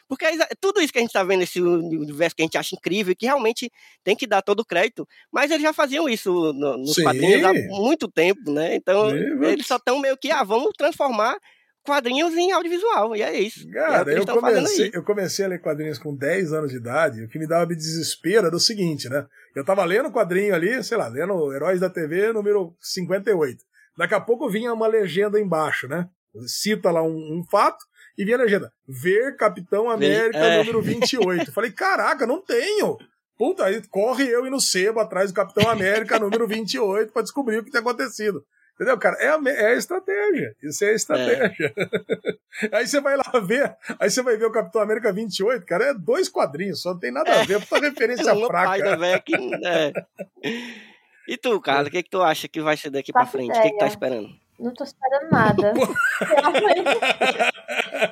Porque é tudo isso que a gente tá vendo nesse universo que a gente acha incrível, que realmente tem que dar todo o crédito, mas eles já faziam isso no, nos Sim. quadrinhos há muito tempo, né? Então, Sim, eles só estão meio que, ah, vamos transformar quadrinhos em audiovisual, e é isso. Cara, é eu, comecei, eu comecei a ler quadrinhos com 10 anos de idade, o que me dava desespero era o seguinte, né? Eu tava lendo quadrinho ali, sei lá, lendo Heróis da TV número 58. Daqui a pouco vinha uma legenda embaixo, né? Cita lá um, um fato e vinha a legenda: Ver Capitão América é. número 28. Falei, caraca, não tenho! Puta, aí corre eu e no sebo atrás do Capitão América número 28 para descobrir o que tem acontecido. Entendeu, cara? É a, é a estratégia. Isso é a estratégia. É. aí você vai lá ver, aí você vai ver o Capitão América 28, cara, é dois quadrinhos, só não tem nada a ver, é uma referência é fraca. Véio, que, é. E tu, cara, o que, que tu acha que vai ser daqui Faço pra frente? O que, que tá esperando? Não tô esperando nada.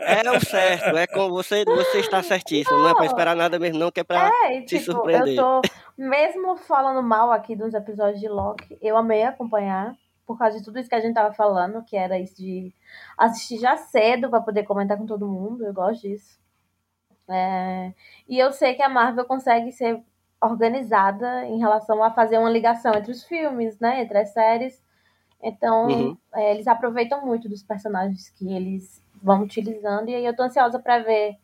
é o certo, é com você, você está certíssimo, não, não é pra esperar nada mesmo, não, que é pra é, e, tipo, surpreender. Eu tô, mesmo falando mal aqui dos episódios de Loki, eu amei acompanhar por causa de tudo isso que a gente tava falando, que era isso de assistir já cedo para poder comentar com todo mundo. Eu gosto disso. É... E eu sei que a Marvel consegue ser organizada em relação a fazer uma ligação entre os filmes, né? Entre as séries. Então, uhum. é, eles aproveitam muito dos personagens que eles vão utilizando. E aí eu tô ansiosa para ver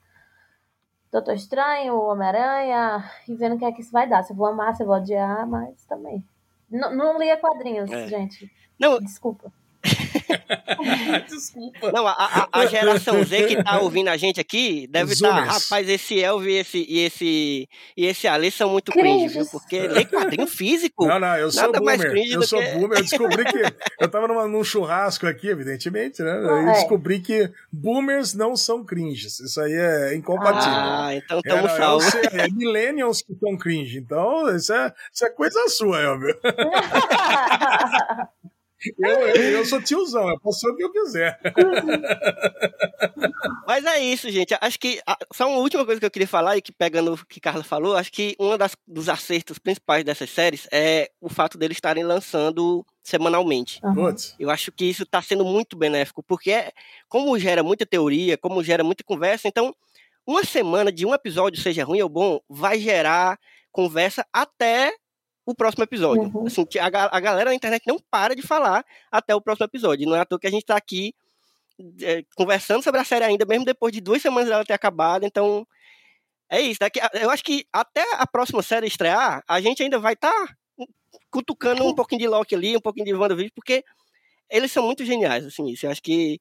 Doutor Estranho, Homem-Aranha, e vendo o que é que isso vai dar. Se eu vou amar, se eu vou odiar, mas também. Não, não lia quadrinhos, É. gente. Não, Desculpa. Desculpa. Não, a, a- a geração Z que tá ouvindo a gente aqui deve estar, zoomers. rapaz, esse Elvio e esse, e esse, e esse Ali são muito cringe, viu? Porque lê quadrinho físico. Não, não, eu sou boomer. Eu sou que- boomer. Eu descobri que. Eu tava numa- num churrasco aqui, evidentemente, né? Eu É. descobri que boomers não são cringes. Isso aí é incompatível. Ah, então É, tamo não, eu salvo. sei, é millennials que são cringe. Então, isso é, isso é coisa sua, Elvio. Eu, eu, eu sou tiozão, eu posso ser o que eu quiser. Mas é isso, gente. Acho que só uma última coisa que eu queria falar e que pegando o que Carla falou, acho que um dos acertos principais dessas séries é o fato deles estarem lançando semanalmente. Putz. Eu acho que isso está sendo muito benéfico, porque é, como gera muita teoria, como gera muita conversa, então uma semana de um episódio, seja ruim ou bom, vai gerar conversa até o próximo episódio. Uhum. Assim, que a, a galera na internet não para de falar até o próximo episódio. Não é à toa que a gente está aqui é, conversando sobre a série ainda, mesmo depois de duas semanas dela ter acabado. Então, é isso. Daqui, eu acho que até a próxima série estrear, a gente ainda vai estar cutucando um pouquinho de Loki ali, um pouquinho de WandaVision, porque eles são muito geniais, assim, isso. Eu acho que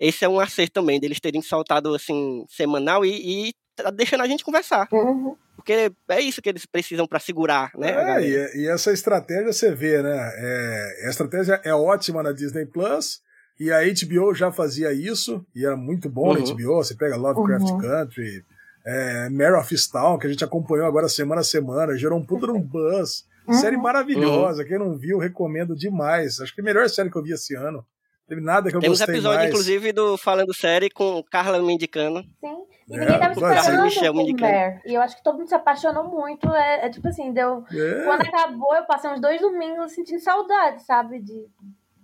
esse é um acerto também, deles terem soltado, assim, semanal e, e tá deixando a gente conversar. Uhum. Porque é isso que eles precisam para segurar, né? a É, e, e essa estratégia você vê, né? É, a estratégia é ótima na Disney Plus. E a HBO já fazia isso, e era muito bom na Uhum. HBO. Você pega Lovecraft Uhum. Country, é, Mare of Easttown, que a gente acompanhou agora semana a semana, gerou um puta de um buzz. Uhum. Série maravilhosa, quem não viu, recomendo demais. Acho que é a melhor série que eu vi esse ano. Teve nada que eu Temos gostei episódio, mais. inclusive, do Falando Série com Carla me indicando. Sim. E É, ninguém tava ser. esperando Michel por indicando. Mare. E eu acho que todo mundo se apaixonou muito. É, é tipo assim, deu. É. Quando acabou, eu passei uns dois domingos sentindo saudade, sabe? De,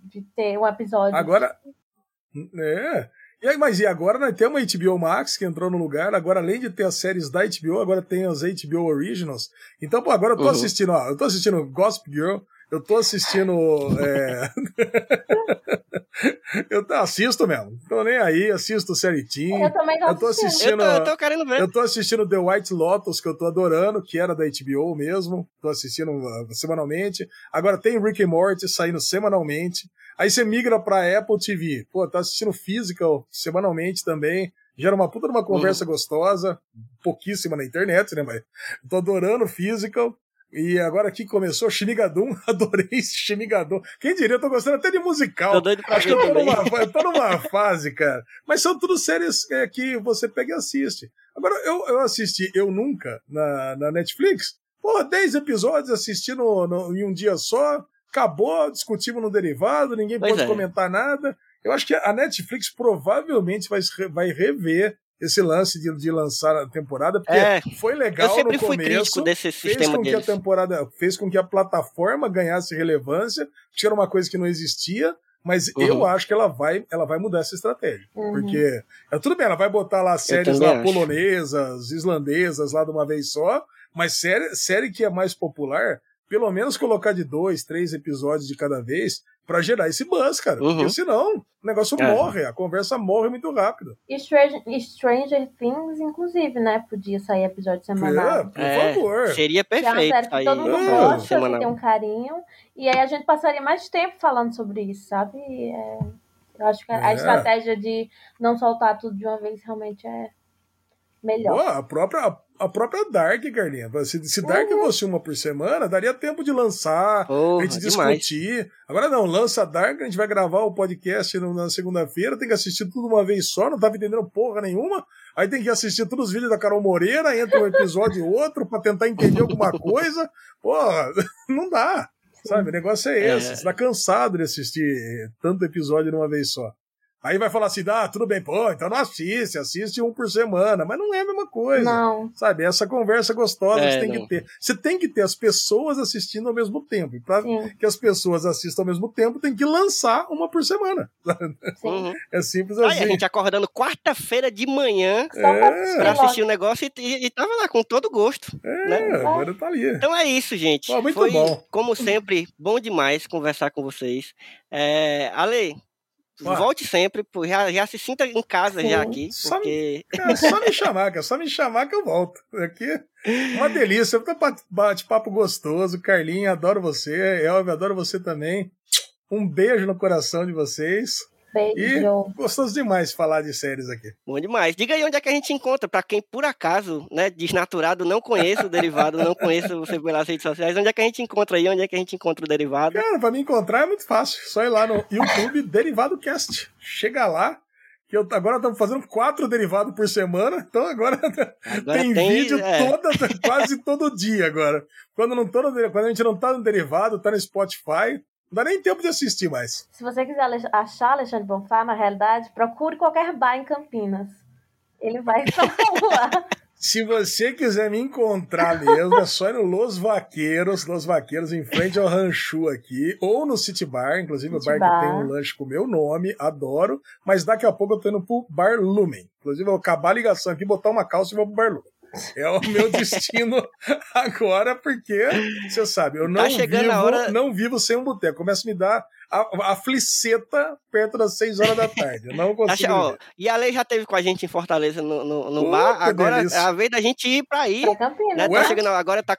de ter um episódio. Agora. É. E aí, mas e agora nós temos a HBO Max que entrou no lugar. Agora, além de ter as séries da HBO, agora tem as HBO Originals. Então, pô, agora eu tô Uhum. assistindo, ó. Eu tô assistindo Gossip Girl. Eu tô assistindo. é, eu tô- assisto mesmo. Tô nem aí, assisto série Teen. Eu também tô Eu tô assistindo. Eu tô, eu tô querendo ver. Eu tô assistindo The White Lotus, que eu tô adorando, que era da HBO mesmo. Tô assistindo uh, semanalmente. Agora tem Rick and Morty saindo semanalmente. Aí você migra pra Apple TV. Pô, tá assistindo Physical semanalmente também. Gera uma puta de uma conversa gostosa. Pouquíssima na internet, né? Mas tô adorando Physical. E agora aqui começou Shinigadum. Adorei esse Shinigadum. Quem diria, eu tô gostando até de musical. Tô doido pra Acho que eu tô também. numa, eu tô numa fase, cara. Mas são tudo séries é, que você pega e assiste. Agora, eu, eu assisti Eu Nunca na, na Netflix. Porra, 10 episódios assisti no, no- em um dia só. Acabou, discutimos no derivado, ninguém Pois pode é. comentar nada. Eu acho que a Netflix provavelmente vai, vai rever esse lance de, de lançar a temporada, porque É, foi legal eu sempre no fui começo crítico desse fez sistema com que a deles. temporada fez com que a plataforma ganhasse relevância, que era uma coisa que não existia, mas Uhum. eu acho que ela vai, ela vai mudar essa estratégia. Uhum. Porque é tudo bem, ela vai botar lá séries lá acho. polonesas, islandesas lá de uma vez só, mas série, série que é mais popular, pelo menos colocar de dois, três episódios de cada vez pra gerar esse buzz, cara. Uhum. Porque senão o negócio É. morre, a conversa morre muito rápido. E Stranger, Stranger Things, inclusive, né? Podia sair episódio semanal. É, por É, favor. Seria Que é uma perfeito. série que Aí, todo mundo É. gosta, que tem um carinho. E aí a gente passaria mais tempo falando sobre isso, sabe? E, é, eu acho que a É. estratégia de não soltar tudo de uma vez realmente é melhor. Pô, a própria, a própria Dark, Carlinha. Se, se Dark Uhum. fosse uma por semana, daria tempo de lançar, Porra, a gente demais. discutir. Agora não, lança Dark, a gente vai gravar o podcast no- na segunda-feira, tem que assistir tudo uma vez só, não tava entendendo porra nenhuma. Aí tem que assistir todos os vídeos da Carol Moreira, entra um episódio e outro pra tentar entender alguma coisa. Porra, não dá. Sabe, o negócio é esse. É. Você tá cansado de assistir tanto episódio de uma vez só. Aí vai falar assim, ah, tudo bem, pô, então não assiste, assiste um por semana. Mas não é a mesma coisa. Não. Sabe, essa conversa gostosa É, você tem não. que ter. Você tem que ter as pessoas assistindo ao mesmo tempo. E para Sim, que as pessoas assistam ao mesmo tempo, tem que lançar uma por semana. sim. Uhum. É simples Aí assim. a gente acordando quarta-feira de manhã pra É. assistir pra assistir o negócio e, e, e tava lá com todo gosto. É, né? agora tá ali. Então é isso, gente. Pô, muito Foi, bom. como sempre, bom demais conversar com vocês. É, Ale, Ué. volte sempre, pô, já, já se sinta em casa Sim. já aqui, Só porque É só me chamar, cara. É só me chamar que eu volto. Aqui, uma delícia. Bate-papo gostoso. Carlinha, adoro você. Elvio, adoro você também. Um beijo no coração de vocês. Beijo. Gostoso demais falar de séries aqui. bom demais. Diga aí onde é que a gente encontra, pra quem por acaso, né, desnaturado, não conheça o derivado, não conheça você pelas redes sociais, onde é que a gente encontra aí, onde é que a gente encontra o derivado? Cara, pra me encontrar é muito fácil. Só ir lá no YouTube Derivado Cast. Chega lá. Que eu, agora estamos fazendo quatro derivados por semana. Então agora, Agora tem, tem, vídeo é. toda, quase todo dia agora. Quando, não tô no, quando a gente não tá no derivado, tá no Spotify. Não dá nem tempo de assistir mais. Se você quiser achar Alexandre Bonfá, na realidade, procure qualquer bar em Campinas. Ele vai lá. Se você quiser me encontrar mesmo, é só ir no Los Vaqueiros, Los Vaqueiros, em frente ao Ranchu aqui, ou no City Bar, inclusive o City bar, Bar. que tem um lanche com o meu nome, adoro, mas daqui a pouco eu tô indo pro Bar Lumen. Inclusive, eu vou acabar a ligação aqui, botar uma calça e vou pro Bar Lumen. É o meu destino agora, porque, você sabe, eu não, Tá vivo, hora- não vivo sem um boteco. Começa a me dar a, a fliceta perto das 6 horas da tarde. Eu não consigo. Acha, ó, e a Lei já teve com a gente em Fortaleza no, no, no bar, agora delícia. é a vez da gente ir pra aí, Pra Campinas. né? Ué? Tá chegando, agora tá...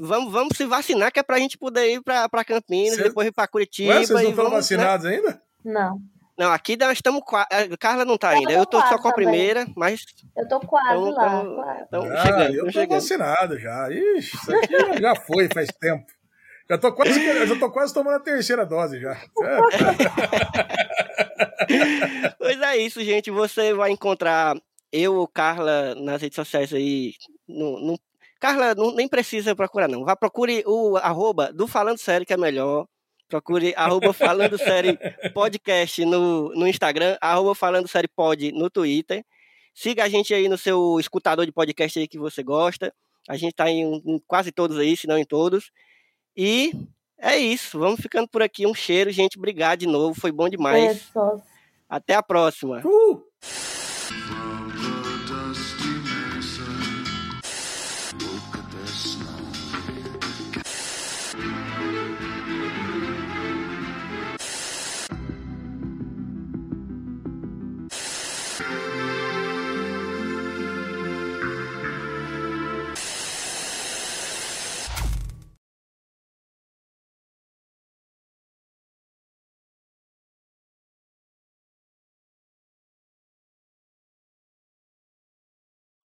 Vamos, vamos se vacinar, que é pra gente poder ir pra, pra Campinas, Cê- depois ir pra Curitiba. Ué, vocês não estão vamos, né? vacinados ainda? Não. Não, aqui nós estamos. qua- a Carla não tá Eu ainda. Eu tô só quase com a também. primeira, mas Eu tô quase Então- lá. então- quase. Ah, chegando. eu chegando. vacinado já. Ixi, isso aqui já- foi faz tempo. Já tô quase, já tô quase tomando a terceira dose já. É, Pois é isso, gente. Você vai encontrar eu ou Carla nas redes sociais aí. No, no- Carla, não, nem precisa procurar, não. Vá, procure o arroba do Falando Sério, que é melhor. Procure arroba Falando Série Podcast no, no Instagram, arroba Falando Série Pod no Twitter. Siga a gente aí no seu escutador de podcast aí que você gosta. A gente tá em, em quase todos aí, se não em todos. E é isso. Vamos ficando por aqui. Um cheiro, gente. Obrigado de novo. Foi bom demais. Pessoas. Até a próxima. uh,